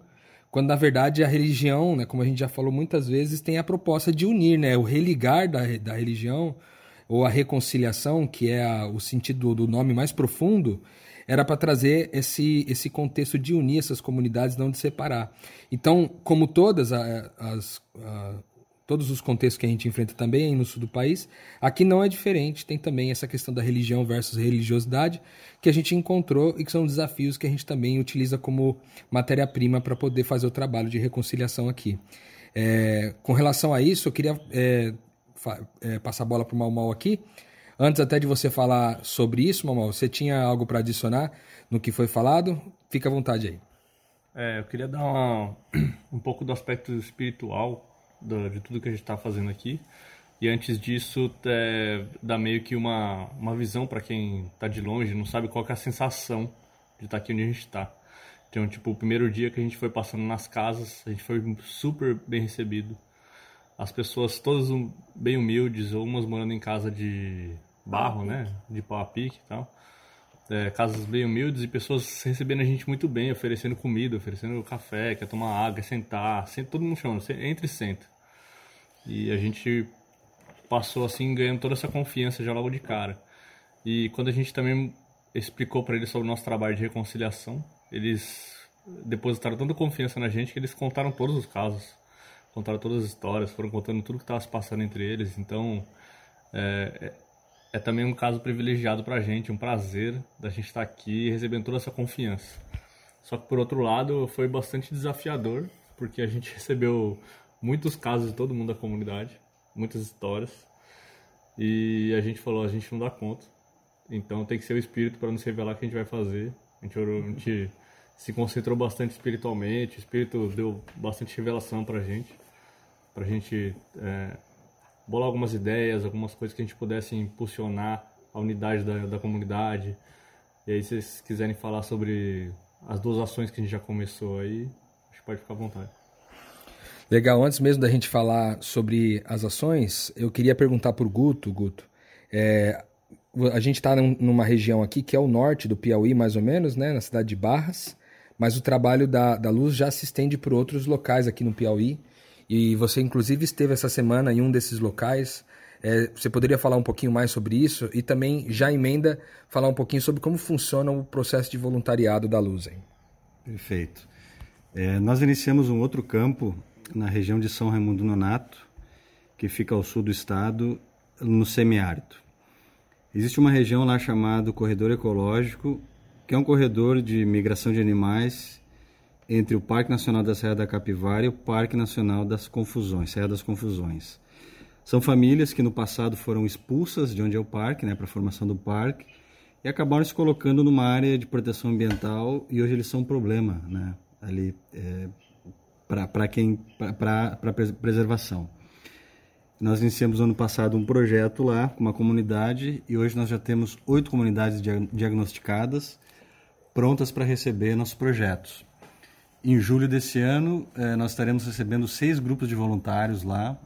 quando na verdade a religião, né, como a gente já falou muitas vezes, tem a proposta de unir, né, o religar da, da religião ou a reconciliação, que é a, o sentido do nome mais profundo, era para trazer esse, esse contexto de unir essas comunidades, não de separar. Então, como todas as, as, todos os contextos que a gente enfrenta também no sul do país, aqui não é diferente. Tem também essa questão da religião versus religiosidade que a gente encontrou e que são desafios que a gente também utiliza como matéria-prima para poder fazer o trabalho de reconciliação aqui. É, com relação a isso, eu queria é, é, passar a bola para o Mal aqui. Antes até de você falar sobre isso, Mamal, você tinha algo para adicionar no que foi falado? Fica à vontade aí. É, eu queria dar uma, um pouco do aspecto espiritual do, de tudo que a gente está fazendo aqui. E antes disso, é, dá meio que uma, uma visão para quem está de longe, não sabe qual é a sensação de estar tá aqui onde a gente está. Então, tipo, o primeiro dia que a gente foi passando nas casas, a gente foi super bem recebido. As pessoas todas bem humildes, umas morando em casa de barro, né? De pau a pique e tal. É, casas bem humildes e pessoas recebendo a gente muito bem, oferecendo comida, oferecendo café, quer tomar água, quer sentar, senta todo mundo chama, entra e senta. E a gente passou assim ganhando toda essa confiança já logo de cara. E quando a gente também explicou para eles sobre o nosso trabalho de reconciliação. Eles depositaram tanta confiança na gente que eles contaram todos os casos, contaram todas as histórias, foram contando tudo que estava se passando entre eles. Então, é, é, também um caso privilegiado para a gente, um prazer da gente estar aqui recebendo toda essa confiança. Só que, por outro lado, foi bastante desafiador, porque a gente recebeu muitos casos de todo mundo da comunidade, muitas histórias, e a gente falou: a gente não dá conta. Então tem que ser o Espírito para nos revelar o que a gente vai fazer. A gente, orou, a gente se concentrou bastante espiritualmente, o Espírito deu bastante revelação para a gente, para a gente é, bolar algumas ideias, algumas coisas que a gente pudesse impulsionar a unidade da, da comunidade. E aí, se vocês quiserem falar sobre as duas ações que a gente já começou aí, acho que pode ficar à vontade. Legal, antes mesmo da gente falar sobre as ações, eu queria perguntar para o Guto, Guto, é, a gente está numa região aqui que é o norte do Piauí, mais ou menos, né, na cidade de Barras, mas o trabalho da, da Luz já se estende por outros locais aqui no Piauí, e você inclusive esteve essa semana em um desses locais, é, você poderia falar um pouquinho mais sobre isso e também já emenda falar um pouquinho sobre como funciona o processo de voluntariado da Luz. Hein? Perfeito. É, nós iniciamos um outro campo na região de São Raimundo Nonato, que fica ao sul do estado, no semiárido. Existe uma região lá chamada Corredor Ecológico, que é um corredor de migração de animais entre o Parque Nacional da Serra da Capivara e o Parque Nacional das Confusões, Serra das Confusões. São famílias que no passado foram expulsas de onde é o parque, né, para a formação do parque, e acabaram se colocando numa área de proteção ambiental e hoje eles são um problema, né, ali é, para quem para preservação. Nós iniciamos ano passado um projeto lá com uma comunidade e hoje nós já temos oito comunidades diagnosticadas prontas para receber nossos projetos. Em julho desse ano, eh, nós estaremos recebendo seis grupos de voluntários lá,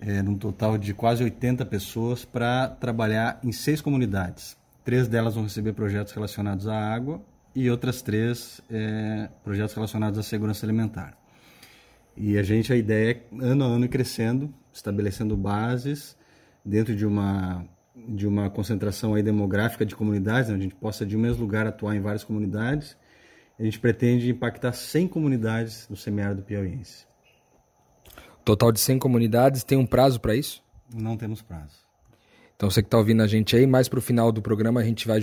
eh, num total de quase 80 pessoas, para trabalhar em seis comunidades. Três delas vão receber projetos relacionados à água e outras três eh, projetos relacionados à segurança alimentar. E a gente, a ideia é, ano a ano, crescendo, estabelecendo bases dentro de uma de uma concentração aí demográfica de comunidades, onde a gente possa de um mesmo lugar atuar em várias comunidades. A gente pretende impactar 100 comunidades do semiárido piauiense. Total de 100 comunidades, tem um prazo para isso? Não temos prazo. Então você que está ouvindo a gente aí, mais para o final do programa a gente vai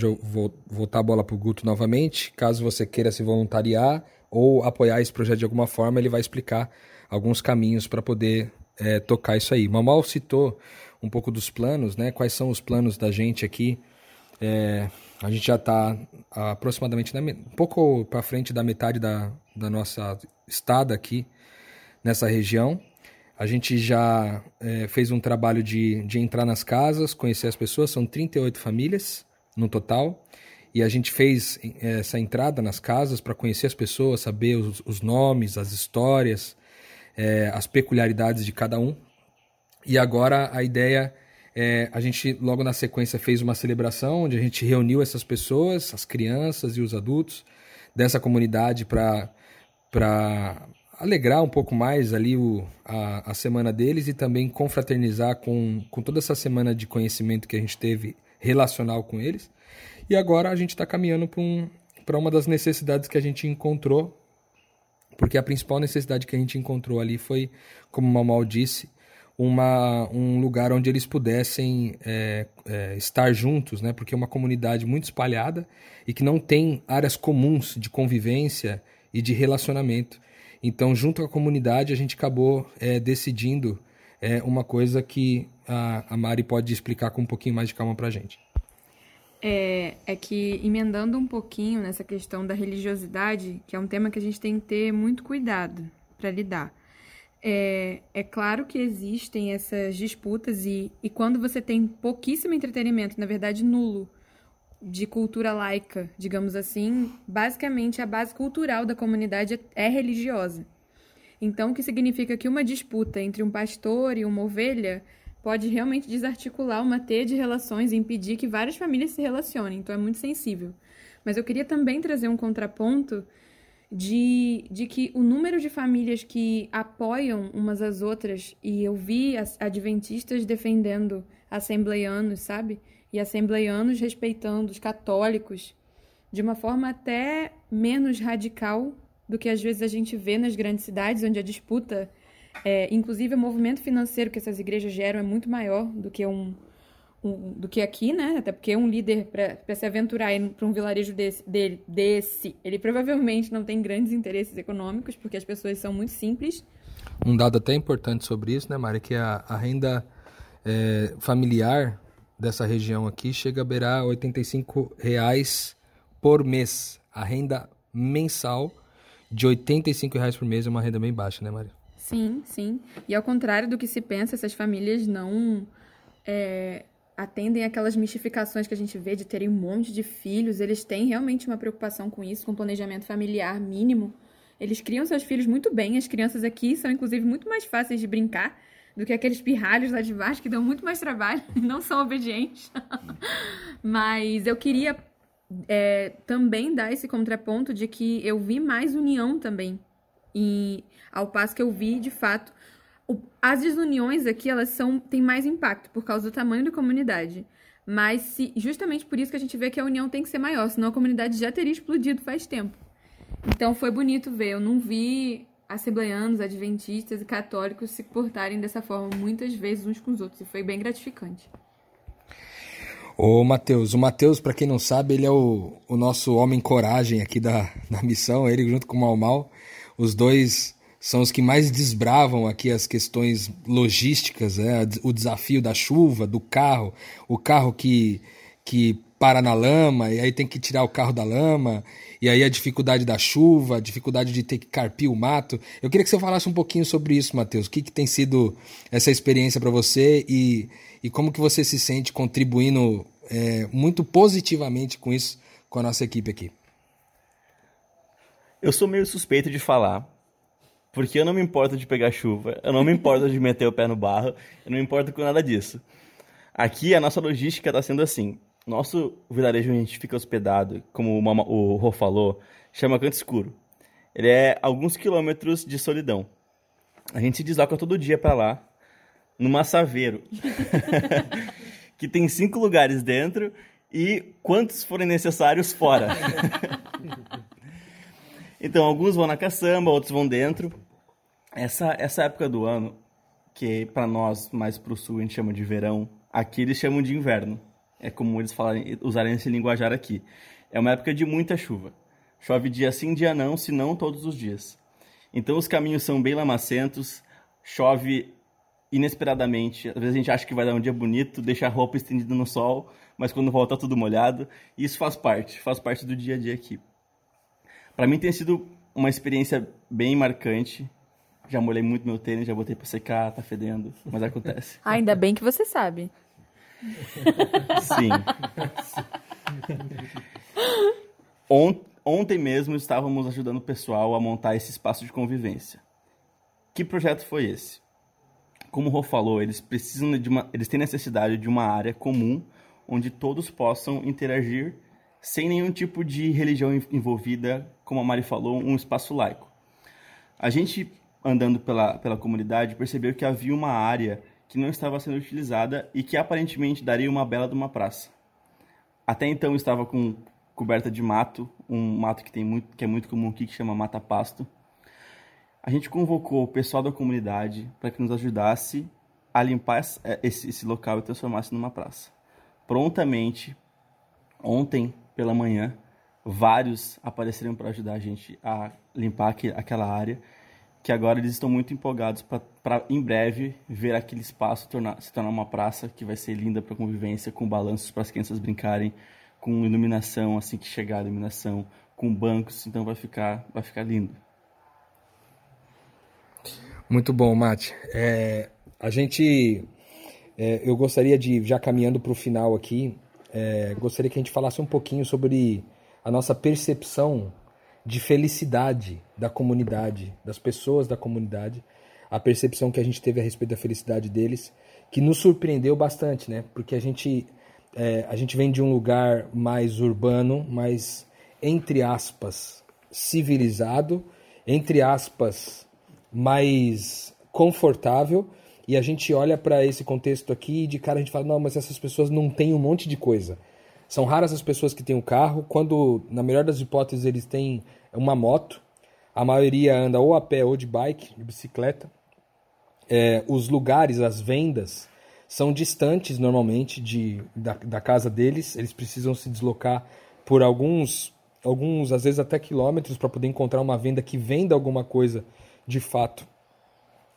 voltar a bola para o Guto novamente. Caso você queira se voluntariar ou apoiar esse projeto de alguma forma, ele vai explicar alguns caminhos para poder é, tocar isso aí. Mamal citou um pouco dos planos, né? Quais são os planos da gente aqui? É, a gente já está aproximadamente na, um pouco para frente da metade da, da nossa estada aqui nessa região. A gente já é, fez um trabalho de, de entrar nas casas, conhecer as pessoas, são 38 famílias no total. E a gente fez é, essa entrada nas casas para conhecer as pessoas, saber os, os nomes, as histórias, é, as peculiaridades de cada um. E agora a ideia é, a gente logo na sequência fez uma celebração onde a gente reuniu essas pessoas, as crianças e os adultos dessa comunidade para alegrar um pouco mais ali o, a, a semana deles e também confraternizar com, com toda essa semana de conhecimento que a gente teve relacional com eles. E agora a gente está caminhando para um, uma das necessidades que a gente encontrou porque a principal necessidade que a gente encontrou ali foi, como o Mamal disse, uma, um lugar onde eles pudessem é, é, estar juntos, né? porque é uma comunidade muito espalhada e que não tem áreas comuns de convivência e de relacionamento. Então, junto com a comunidade, a gente acabou é, decidindo é, uma coisa que a, a Mari pode explicar com um pouquinho mais de calma para a gente é, é que, emendando um pouquinho nessa questão da religiosidade, que é um tema que a gente tem que ter muito cuidado para lidar. É, é claro que existem essas disputas e, e quando você tem pouquíssimo entretenimento, na verdade nulo, de cultura laica, digamos assim, basicamente a base cultural da comunidade é, religiosa. Então, o que significa que uma disputa entre um pastor e uma ovelha pode realmente desarticular uma teia de relações e impedir que várias famílias se relacionem. Então é muito sensível. Mas eu queria também trazer um contraponto de, de que o número de famílias que apoiam umas às outras, e eu vi as adventistas defendendo assembleianos, sabe? e assembleianos respeitando os católicos de uma forma até menos radical do que às vezes a gente vê nas grandes cidades, onde a disputa, é, inclusive o movimento financeiro que essas igrejas geram é muito maior do que um, um do que aqui, né? Até porque um líder para se aventurar para um vilarejo desse, dele, desse, ele provavelmente não tem grandes interesses econômicos, porque as pessoas são muito simples. Um dado até importante sobre isso, né, Mari, que a, a renda é, familiar dessa região aqui chega a beirar 85 reais por mês. A renda mensal de 85 reais por mês é uma renda bem baixa, né, Maria? Sim, sim. E ao contrário do que se pensa, essas famílias não é, atendem aquelas mistificações que a gente vê de terem um monte de filhos. Eles têm realmente uma preocupação com isso, com planejamento familiar mínimo. Eles criam seus filhos muito bem. As crianças aqui são, inclusive, muito mais fáceis de brincar do que aqueles pirralhos lá de baixo que dão muito mais trabalho e não são obedientes. Mas eu queria é, também dar esse contraponto de que eu vi mais união também. E ao passo que eu vi, de fato, as desuniões aqui, elas são têm mais impacto por causa do tamanho da comunidade. Mas se, justamente por isso que a gente vê que a união tem que ser maior, senão a comunidade já teria explodido faz tempo. Então foi bonito ver. Eu não vi assembleianos, adventistas e católicos se portarem dessa forma muitas vezes uns com os outros. E foi bem gratificante. Ô, Matheus, o Matheus, para quem não sabe, ele é o, o nosso homem coragem aqui da, da missão, ele junto com o Mal Mal, os dois são os que mais desbravam aqui as questões logísticas, né? o desafio da chuva, do carro, o carro que, que para na lama, e aí tem que tirar o carro da lama, e aí a dificuldade da chuva, a dificuldade de ter que carpir o mato. Eu queria que você falasse um pouquinho sobre isso, Matheus. O que, que tem sido essa experiência para você e, e como que você se sente contribuindo é, muito positivamente com isso, com a nossa equipe aqui? Eu sou meio suspeito de falar, porque eu não me importo de pegar chuva, eu não me importo de meter o pé no barro, eu não me importo com nada disso. Aqui a nossa logística está sendo assim. Nosso vilarejo onde a gente fica hospedado, como o, Mama, o Rô falou, chama Canto Escuro. Ele é alguns quilômetros de solidão. A gente se desloca todo dia para lá, no Massaveiro, que tem cinco lugares dentro e quantos forem necessários fora. então, alguns vão na caçamba, outros vão dentro. Essa, essa época do ano, que para nós, mais para o sul, a gente chama de verão, aqui eles chamam de inverno é comum eles falarem, usarem esse linguajar aqui. É uma época de muita chuva. Chove dia sim, dia não, se não todos os dias. Então os caminhos são bem lamacentos, chove inesperadamente. Às vezes a gente acha que vai dar um dia bonito, deixa a roupa estendida no sol, mas quando volta tudo molhado. Isso faz parte, faz parte do dia a dia aqui. Para mim tem sido uma experiência bem marcante. Já molhei muito meu tênis, já botei para secar, tá fedendo, mas acontece. Ainda bem que você sabe. Sim. Ontem mesmo estávamos ajudando o pessoal a montar esse espaço de convivência. Que projeto foi esse? Como o Rô falou, eles precisam de uma, eles têm necessidade de uma área comum onde todos possam interagir sem nenhum tipo de religião envolvida, como a Mari falou, um espaço laico. A gente andando pela, pela comunidade percebeu que havia uma área que não estava sendo utilizada e que aparentemente daria uma bela de uma praça. Até então estava com coberta de mato, um mato que tem muito que é muito comum aqui que chama mata pasto. A gente convocou o pessoal da comunidade para que nos ajudasse a limpar é, esse, esse local e transformasse numa praça. Prontamente, ontem pela manhã, vários apareceram para ajudar a gente a limpar aquela área que agora eles estão muito empolgados para em breve ver aquele espaço tornar, se tornar uma praça que vai ser linda para convivência, com balanços para as crianças brincarem, com iluminação assim que chegar a iluminação, com bancos, então vai ficar vai ficar lindo. Muito bom, Mate. É, a gente, é, eu gostaria de já caminhando para o final aqui, é, gostaria que a gente falasse um pouquinho sobre a nossa percepção de felicidade da comunidade, das pessoas da comunidade, a percepção que a gente teve a respeito da felicidade deles, que nos surpreendeu bastante, né? Porque a gente é, a gente vem de um lugar mais urbano, mais entre aspas civilizado, entre aspas mais confortável, e a gente olha para esse contexto aqui e de cara a gente fala, não, mas essas pessoas não têm um monte de coisa. São raras as pessoas que têm um carro, quando, na melhor das hipóteses, eles têm uma moto, a maioria anda ou a pé ou de bike, de bicicleta. É, os lugares, as vendas, são distantes normalmente de, da, da casa deles, eles precisam se deslocar por alguns, alguns às vezes até quilômetros, para poder encontrar uma venda que venda alguma coisa de fato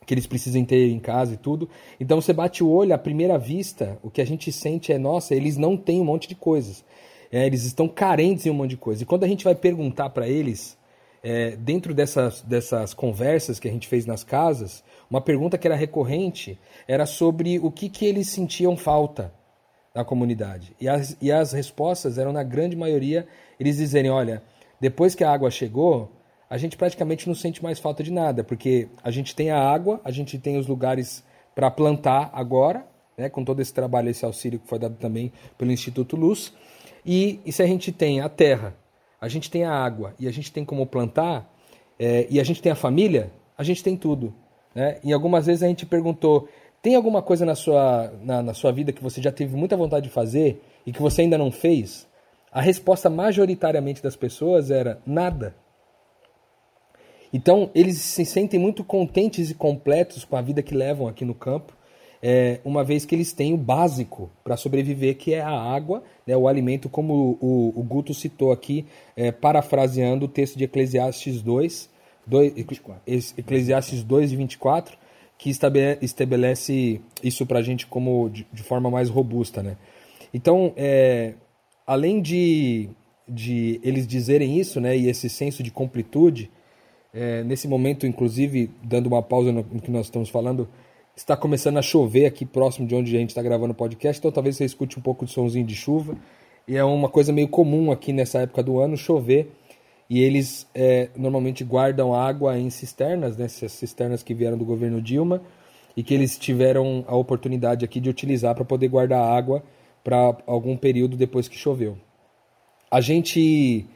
que eles precisem ter em casa e tudo. Então você bate o olho, à primeira vista, o que a gente sente é, nossa, eles não têm um monte de coisas. É, eles estão carentes em um monte de coisa. E quando a gente vai perguntar para eles, é, dentro dessas, dessas conversas que a gente fez nas casas, uma pergunta que era recorrente era sobre o que, que eles sentiam falta na comunidade. E as, e as respostas eram, na grande maioria, eles dizerem, olha, depois que a água chegou, a gente praticamente não sente mais falta de nada, porque a gente tem a água, a gente tem os lugares para plantar agora, né, com todo esse trabalho, esse auxílio que foi dado também pelo Instituto Luz, e, e se a gente tem a terra, a gente tem a água e a gente tem como plantar, é, e a gente tem a família, a gente tem tudo. Né? E algumas vezes a gente perguntou, tem alguma coisa na sua, na, na sua vida que você já teve muita vontade de fazer e que você ainda não fez? A resposta majoritariamente das pessoas era nada. Então, eles se sentem muito contentes e completos com a vida que levam aqui no campo, é, uma vez que eles têm o básico para sobreviver, que é a água, né, o alimento, como o, o, Guto citou aqui, é, parafraseando o texto de Eclesiastes 2, 2 Eclesiastes 2 e 24, que estabelece isso para a gente como de, de, forma mais robusta. Né? Então, é, além de, de eles dizerem isso, né, e esse senso de completude, é, nesse momento, inclusive, dando uma pausa no, no, que nós estamos falando, está começando a chover aqui próximo de onde a gente está gravando o podcast, então talvez você escute um pouco de somzinho de chuva. E é uma coisa meio comum aqui nessa época do ano chover. E eles é, normalmente guardam água em cisternas, né, cisternas que vieram do governo Dilma, e que eles tiveram a oportunidade aqui de utilizar para poder guardar água para algum período depois que choveu. A gente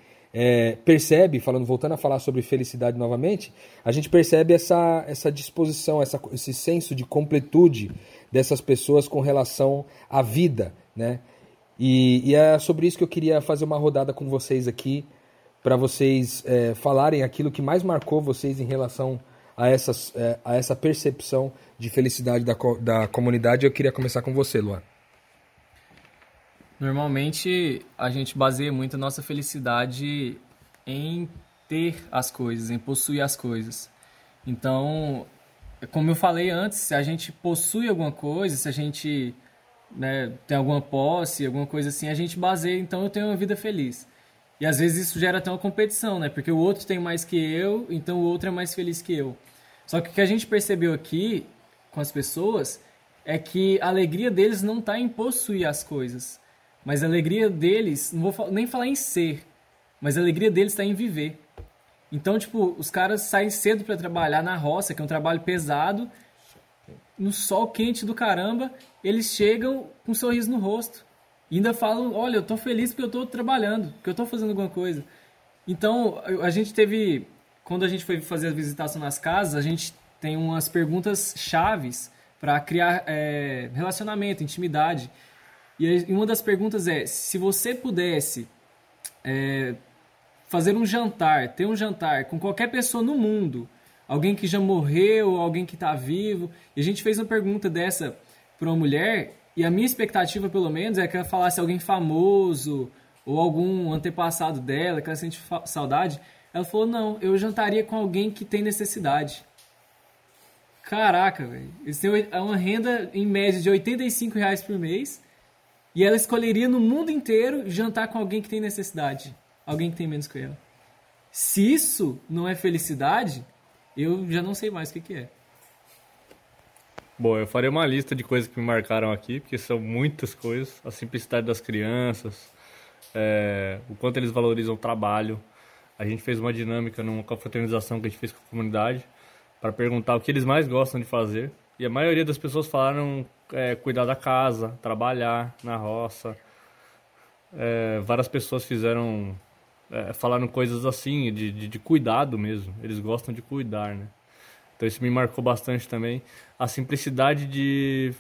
é, percebe, falando, voltando a falar sobre felicidade novamente, a gente percebe essa, essa disposição, essa, esse senso de completude dessas pessoas com relação à vida, né? E, e é sobre isso que eu queria fazer uma rodada com vocês aqui, para vocês é, falarem aquilo que mais marcou vocês em relação a, essas, é, a essa percepção de felicidade da, da comunidade. Eu queria começar com você, Luan. Normalmente a gente baseia muito a nossa felicidade em ter as coisas, em possuir as coisas. Então, como eu falei antes, se a gente possui alguma coisa, se a gente né, tem alguma posse, alguma coisa assim, a gente baseia, então eu tenho uma vida feliz. E às vezes isso gera até uma competição, né? Porque o outro tem mais que eu, então o outro é mais feliz que eu. Só que o que a gente percebeu aqui com as pessoas é que a alegria deles não está em possuir as coisas. Mas a alegria deles, não vou nem falar em ser, mas a alegria deles está em viver. Então, tipo, os caras saem cedo para trabalhar na roça, que é um trabalho pesado, no sol quente do caramba, eles chegam com um sorriso no rosto. E ainda falam, olha, eu tô feliz porque eu tô trabalhando, porque eu tô fazendo alguma coisa. Então, a gente teve, quando a gente foi fazer a visitação nas casas, a gente tem umas perguntas chaves para criar é, relacionamento, intimidade. E uma das perguntas é: se você pudesse é, fazer um jantar, ter um jantar com qualquer pessoa no mundo, alguém que já morreu, alguém que está vivo, e a gente fez uma pergunta dessa para uma mulher, e a minha expectativa, pelo menos, é que ela falasse alguém famoso ou algum antepassado dela, que ela sente saudade. Ela falou: não, eu jantaria com alguém que tem necessidade. Caraca, velho. Eles têm uma renda em média de 85 reais por mês e ela escolheria no mundo inteiro jantar com alguém que tem necessidade, alguém que tem menos que ela. Se isso não é felicidade, eu já não sei mais o que, que é. Bom, eu farei uma lista de coisas que me marcaram aqui, porque são muitas coisas. A simplicidade das crianças, é, o quanto eles valorizam o trabalho. A gente fez uma dinâmica numa confraternização que a gente fez com a comunidade para perguntar o que eles mais gostam de fazer. E a maioria das pessoas falaram é, cuidar da casa, trabalhar na roça. É, várias pessoas fizeram, é, falaram coisas assim, de, de, de, cuidado mesmo. Eles gostam de cuidar, né? Então isso me marcou bastante também. A simplicidade de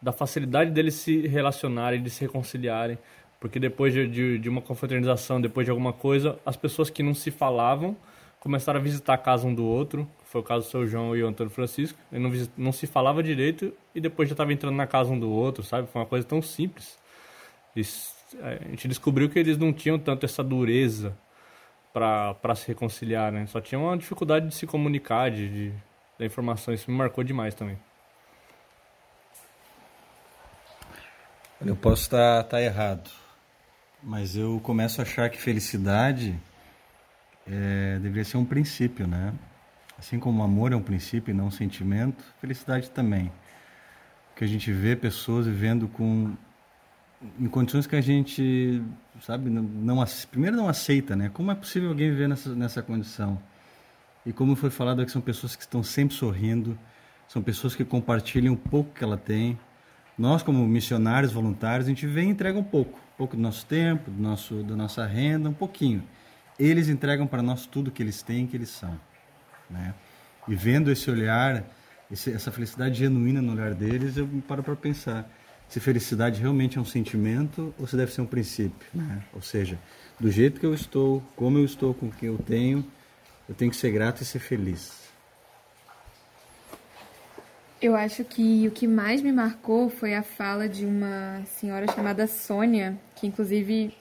da facilidade deles se relacionarem, de se reconciliarem, porque depois de, de, de, uma confraternização, depois de alguma coisa, as pessoas que não se falavam começaram a visitar a casa um do outro, foi o caso do seu João e o Antônio Francisco, e não, não se falava direito e depois já estava entrando na casa um do outro, sabe? Foi uma coisa tão simples. E a gente descobriu que eles não tinham tanto essa dureza para se reconciliar, né? Só tinham uma dificuldade de se comunicar, de, de da informação. Isso me marcou demais também. Eu posso estar, estar errado, mas eu começo a achar que felicidade é, deveria ser um princípio, né? Assim como o amor é um princípio e não um sentimento, felicidade também. Que a gente vê pessoas vivendo com em condições que a gente, sabe, não, não primeiro não aceita, né? Como é possível alguém viver nessa, nessa condição? E como foi falado aqui, são pessoas que estão sempre sorrindo, são pessoas que compartilham um pouco que ela tem. Nós, como missionários voluntários, a gente vem e entrega um pouco, um pouco do nosso tempo, do nosso, da nossa renda, um pouquinho. Eles entregam para nós tudo que eles têm, que eles são, né? E vendo esse olhar, esse, essa felicidade genuína no olhar deles, eu paro para pensar se felicidade realmente é um sentimento ou se deve ser um princípio, né? Ou seja, do jeito que eu estou, como eu estou, com o que eu tenho, eu tenho que ser grato e ser feliz. Eu acho que o que mais me marcou foi a fala de uma senhora chamada Sônia, que inclusive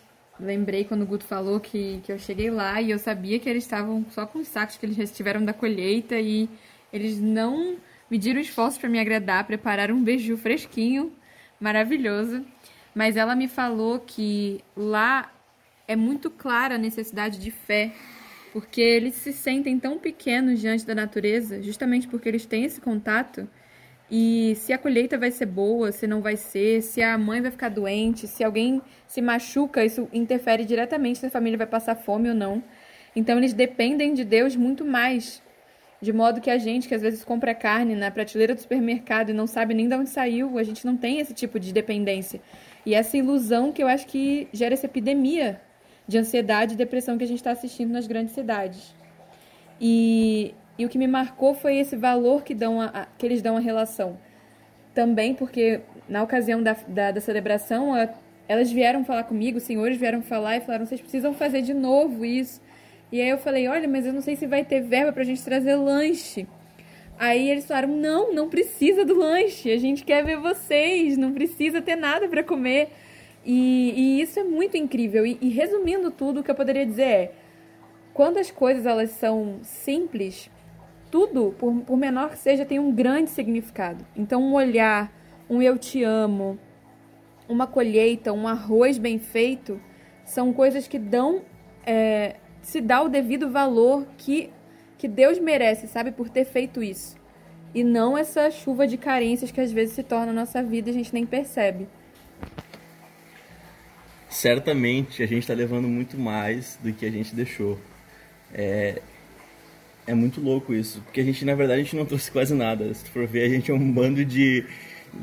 lembrei quando o Guto falou que, que eu cheguei lá e eu sabia que eles estavam só com os sacos que eles retiveram da colheita e eles não mediram esforço para me agradar, prepararam um beiju fresquinho, maravilhoso. Mas ela me falou que lá é muito clara a necessidade de fé porque eles se sentem tão pequenos diante da natureza, justamente porque eles têm esse contato. E se a colheita vai ser boa, se não vai ser, se a mãe vai ficar doente, se alguém se machuca, isso interfere diretamente se a família vai passar fome ou não. Então eles dependem de Deus muito mais. De modo que a gente, que às vezes compra carne na prateleira do supermercado e não sabe nem de onde saiu, a gente não tem esse tipo de dependência. E essa ilusão que eu acho que gera essa epidemia de ansiedade e depressão que a gente está assistindo nas grandes cidades. E, e o que me marcou foi esse valor que, dão a, que eles dão à relação. Também porque, na ocasião da, da, da celebração, a, elas vieram falar comigo, os senhores vieram falar e falaram: vocês precisam fazer de novo isso. E aí eu falei: olha, mas eu não sei se vai ter verba para a gente trazer lanche. Aí eles falaram: não, não precisa do lanche, a gente quer ver vocês, não precisa ter nada para comer. E, e, isso é muito incrível. E, e, resumindo tudo, o que eu poderia dizer é: quando as coisas elas são simples, tudo, por, por menor que seja, tem um grande significado. Então, um olhar, um eu te amo, uma colheita, um arroz bem feito, são coisas que dão, é, se dá o devido valor que, que Deus merece, sabe, por ter feito isso. E não essa chuva de carências que às vezes se torna na nossa vida e a gente nem percebe certamente a gente está levando muito mais do que a gente deixou. É, é muito louco isso, porque a gente, na verdade, a gente não trouxe quase nada. Se for ver, a gente é um bando de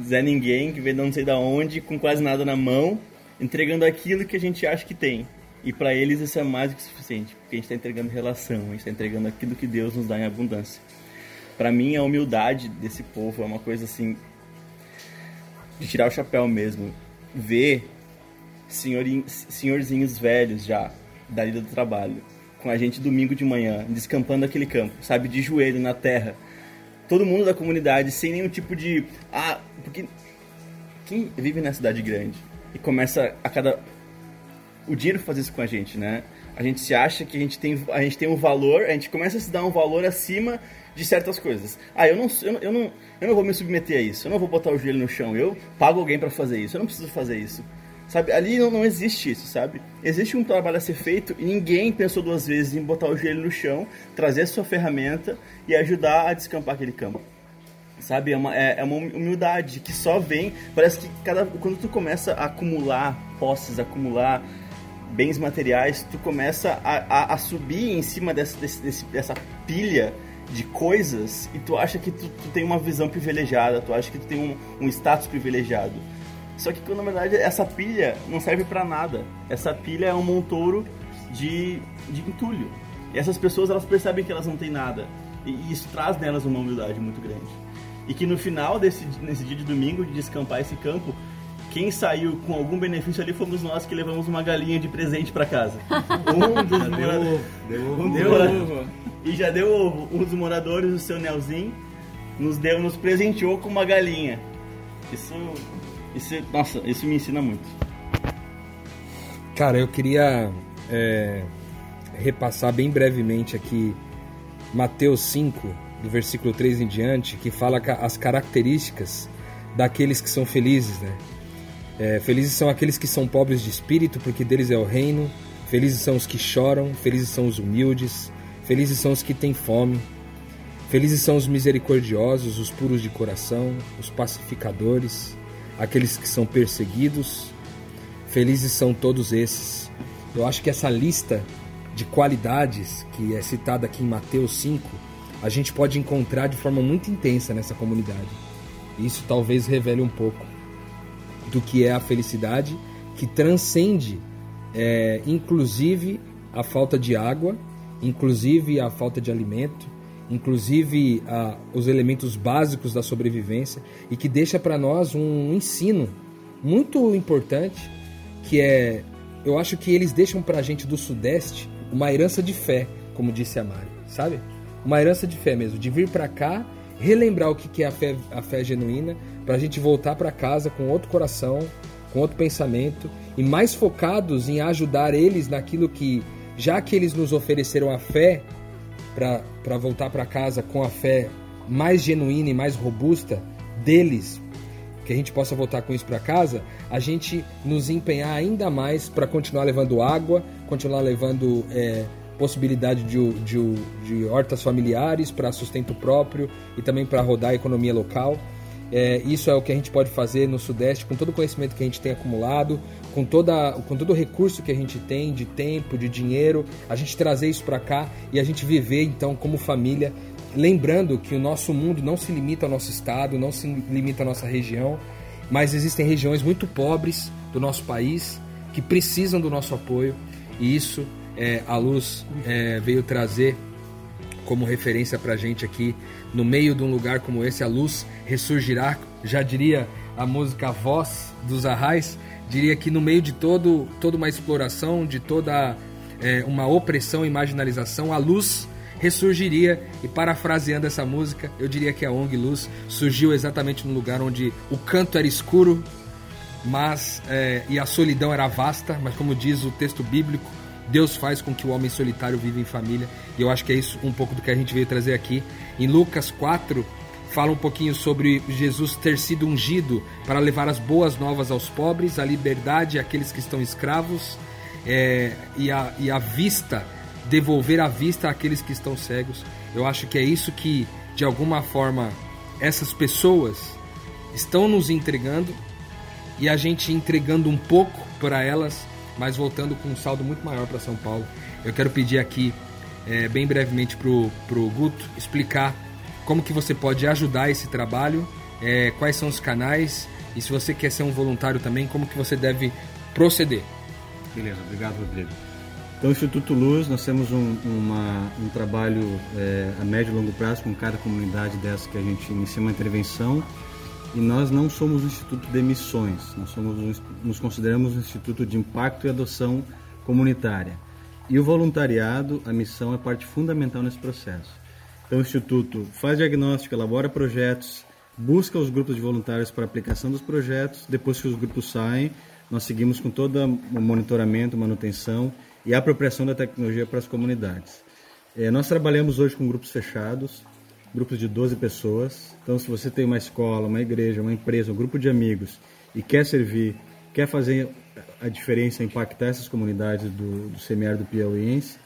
Zé Ninguém que vem não sei da onde, com quase nada na mão, entregando aquilo que a gente acha que tem. E para eles isso é mais do que suficiente, porque a gente está entregando relação, a gente está entregando aquilo que Deus nos dá em abundância. Para mim, a humildade desse povo é uma coisa assim de tirar o chapéu mesmo. Ver senhorzinhos velhos já, da lida do trabalho, com a gente domingo de manhã, descampando aquele campo, sabe, de joelho na terra. Todo mundo da comunidade, sem nenhum tipo de. Ah, porque. Quem vive na cidade grande e começa a cada. O dinheiro fazer isso com a gente, né? A gente se acha que a gente tem, a gente tem um valor, a gente começa a se dar um valor acima de certas coisas. Ah, eu não, eu, eu, não, eu não vou me submeter a isso, eu não vou botar o joelho no chão, eu pago alguém para fazer isso, eu não preciso fazer isso. Sabe, ali não, não existe isso, sabe? Existe um trabalho a ser feito e ninguém pensou duas vezes em botar o joelho no chão, trazer a sua ferramenta e ajudar a descampar aquele campo. Sabe, é uma, é, é uma humildade que só vem, parece que cada, quando tu começa a acumular posses, acumular bens materiais, tu começa a, a, a subir em cima dessa, desse, dessa pilha de coisas e tu acha que tu, tu, tem uma visão privilegiada, tu acha que tu tem um, um status privilegiado. Só que na verdade essa pilha não serve para nada. Essa pilha é um montouro de, de entulho. E essas pessoas elas percebem que elas não têm nada. E isso traz nelas uma humildade muito grande. E que no final desse nesse dia de domingo, de descampar esse campo, quem saiu com algum benefício ali fomos nós que levamos uma galinha de presente para casa. Um dos moradores. Deu Um deu, e já deu ovo. Um dos moradores, o seu Nelzinho, nos deu, nos presenteou com uma galinha. Isso, isso, nossa, isso me ensina muito. Cara, eu queria é, repassar bem brevemente aqui Mateus 5, do versículo 3 em diante, que fala as características daqueles que são felizes, né? É, felizes são aqueles que são pobres de espírito, porque deles é o reino. Felizes são os que choram, felizes são os humildes, felizes são os que têm fome. Felizes são os misericordiosos, os puros de coração, os pacificadores, aqueles que são perseguidos. Felizes são todos esses. Eu acho que essa lista de qualidades que é citada aqui em Mateus 5, a gente pode encontrar de forma muito intensa nessa comunidade. Isso talvez revele um pouco do que é a felicidade, que transcende, é, inclusive, a falta de água, inclusive a falta de alimento, inclusive os elementos básicos da sobrevivência, e que deixa para nós um ensino muito importante, que é, eu acho que eles deixam para a gente do Sudeste uma herança de fé, como disse a Mari, sabe? Uma herança de fé mesmo, de vir para cá, relembrar o que que é a fé, a fé genuína, para a gente voltar para casa com outro coração, com outro pensamento e mais focados em ajudar eles naquilo que, já que eles nos ofereceram a fé para voltar para casa com a fé mais genuína e mais robusta deles, que a gente possa voltar com isso para casa, a gente nos empenhar ainda mais para continuar levando água, continuar levando é, possibilidade de, de, de hortas familiares para sustento próprio e também para rodar a economia local. É, isso é o que a gente pode fazer no Sudeste com todo o conhecimento que a gente tem acumulado, com, toda, com todo o recurso que a gente tem de tempo, de dinheiro, a gente trazer isso para cá e a gente viver então como família, lembrando que o nosso mundo não se limita ao nosso estado, não se limita à nossa região, mas existem regiões muito pobres do nosso país que precisam do nosso apoio. E isso é, a luz é, veio trazer como referência para a gente aqui. No meio de um lugar como esse, a luz ressurgirá, já diria a música Voz dos Arrais, diria que no meio de todo, toda uma exploração, de toda é, uma opressão e marginalização, a luz ressurgiria e parafraseando essa música, eu diria que a ONG Luz surgiu exatamente no lugar onde o canto era escuro, mas é, e a solidão era vasta, mas como diz o texto bíblico, Deus faz com que o homem solitário viva em família. E eu acho que é isso um pouco do que a gente veio trazer aqui. Em Lucas 4, fala um pouquinho sobre Jesus ter sido ungido para levar as boas novas aos pobres, a liberdade àqueles que estão escravos é, e, a, e a vista, devolver a vista àqueles que estão cegos. Eu acho que é isso que, de alguma forma, essas pessoas estão nos entregando e a gente entregando um pouco para elas mas voltando com um saldo muito maior para São Paulo. Eu quero pedir aqui, é, bem brevemente, para o Guto explicar como que você pode ajudar esse trabalho, é, quais são os canais e se você quer ser um voluntário também, como que você deve proceder. Beleza, obrigado Rodrigo. Então, Instituto Luz, nós temos um, uma, um trabalho é, a médio e longo prazo com cada comunidade dessa que a gente inicia uma intervenção e nós não somos um instituto de missões, nós somos, nos consideramos um instituto de impacto e adoção comunitária. E o voluntariado, a missão é parte fundamental nesse processo. Então o instituto faz diagnóstico, elabora projetos, busca os grupos de voluntários para aplicação dos projetos, depois que os grupos saem, nós seguimos com todo o monitoramento, manutenção e apropriação da tecnologia para as comunidades. É, nós trabalhamos hoje com grupos fechados, grupos de 12 pessoas. Então, se você tem uma escola, uma igreja, uma empresa, um grupo de amigos e quer servir, quer fazer a diferença, impactar essas comunidades do, do semiárido piauiense,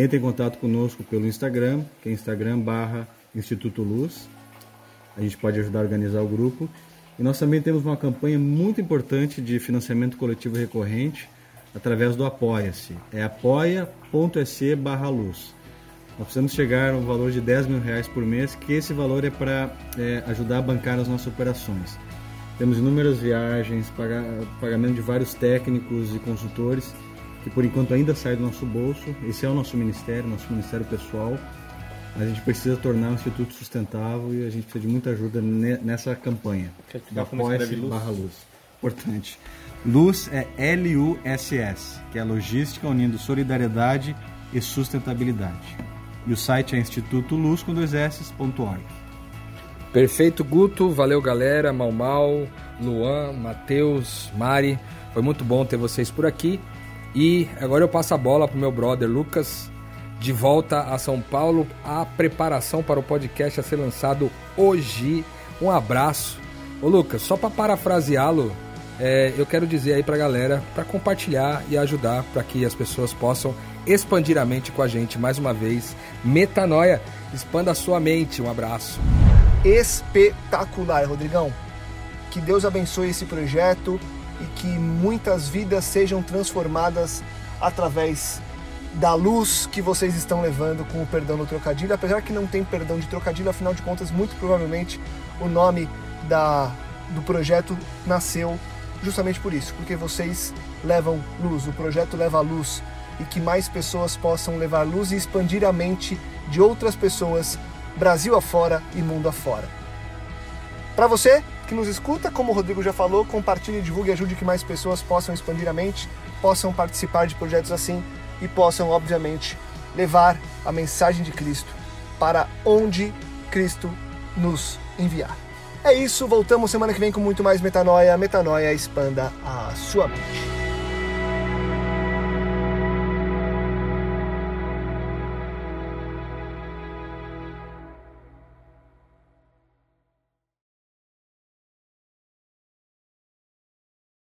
entre em contato conosco pelo Instagram, que é Instagram barra Instituto Luz. A gente pode ajudar a organizar o grupo. E nós também temos uma campanha muito importante de financiamento coletivo recorrente através do Apoia-se. É apoia.se barra luz. Nós precisamos chegar ao valor de 10 mil reais por mês, que esse valor é para é, ajudar a bancar as nossas operações. Temos inúmeras viagens, pagamento de vários técnicos e consultores, que por enquanto ainda sai do nosso bolso. Esse é o nosso ministério, nosso ministério pessoal. a gente precisa tornar o Instituto sustentável e a gente precisa de muita ajuda nessa campanha. Da Apoia-se barra Luz. Importante. Luz é L-U-S-S, que é Logística unindo solidariedade e sustentabilidade. E o site é institutoluz com dois S.org. Perfeito, Guto. Valeu, galera. Mal Mal, Luan, Matheus, Mari. Foi muito bom ter vocês por aqui. E agora eu passo a bola pro meu brother Lucas, de volta a São Paulo. A preparação para o podcast a ser lançado hoje. Um abraço. Ô Lucas, só para parafraseá-lo, é, eu quero dizer aí pra galera para compartilhar e ajudar para que as pessoas possam expandir a mente com a gente mais uma vez. Metanoia, expanda a sua mente. Um abraço. Espetacular, Rodrigão. Que Deus abençoe esse projeto e que muitas vidas sejam transformadas através da luz que vocês estão levando com o perdão no trocadilho, apesar que não tem perdão de trocadilho, afinal de contas, muito provavelmente o nome da, do projeto nasceu justamente por isso, porque vocês levam luz, o projeto leva luz e que mais pessoas possam levar luz e expandir a mente de outras pessoas, Brasil afora e mundo afora. Para você que nos escuta, como o Rodrigo já falou, compartilhe, divulgue e ajude que mais pessoas possam expandir a mente, possam participar de projetos assim e possam, obviamente, levar a mensagem de Cristo para onde Cristo nos enviar. É isso, voltamos semana que vem com muito mais metanoia. Metanoia expanda a sua mente.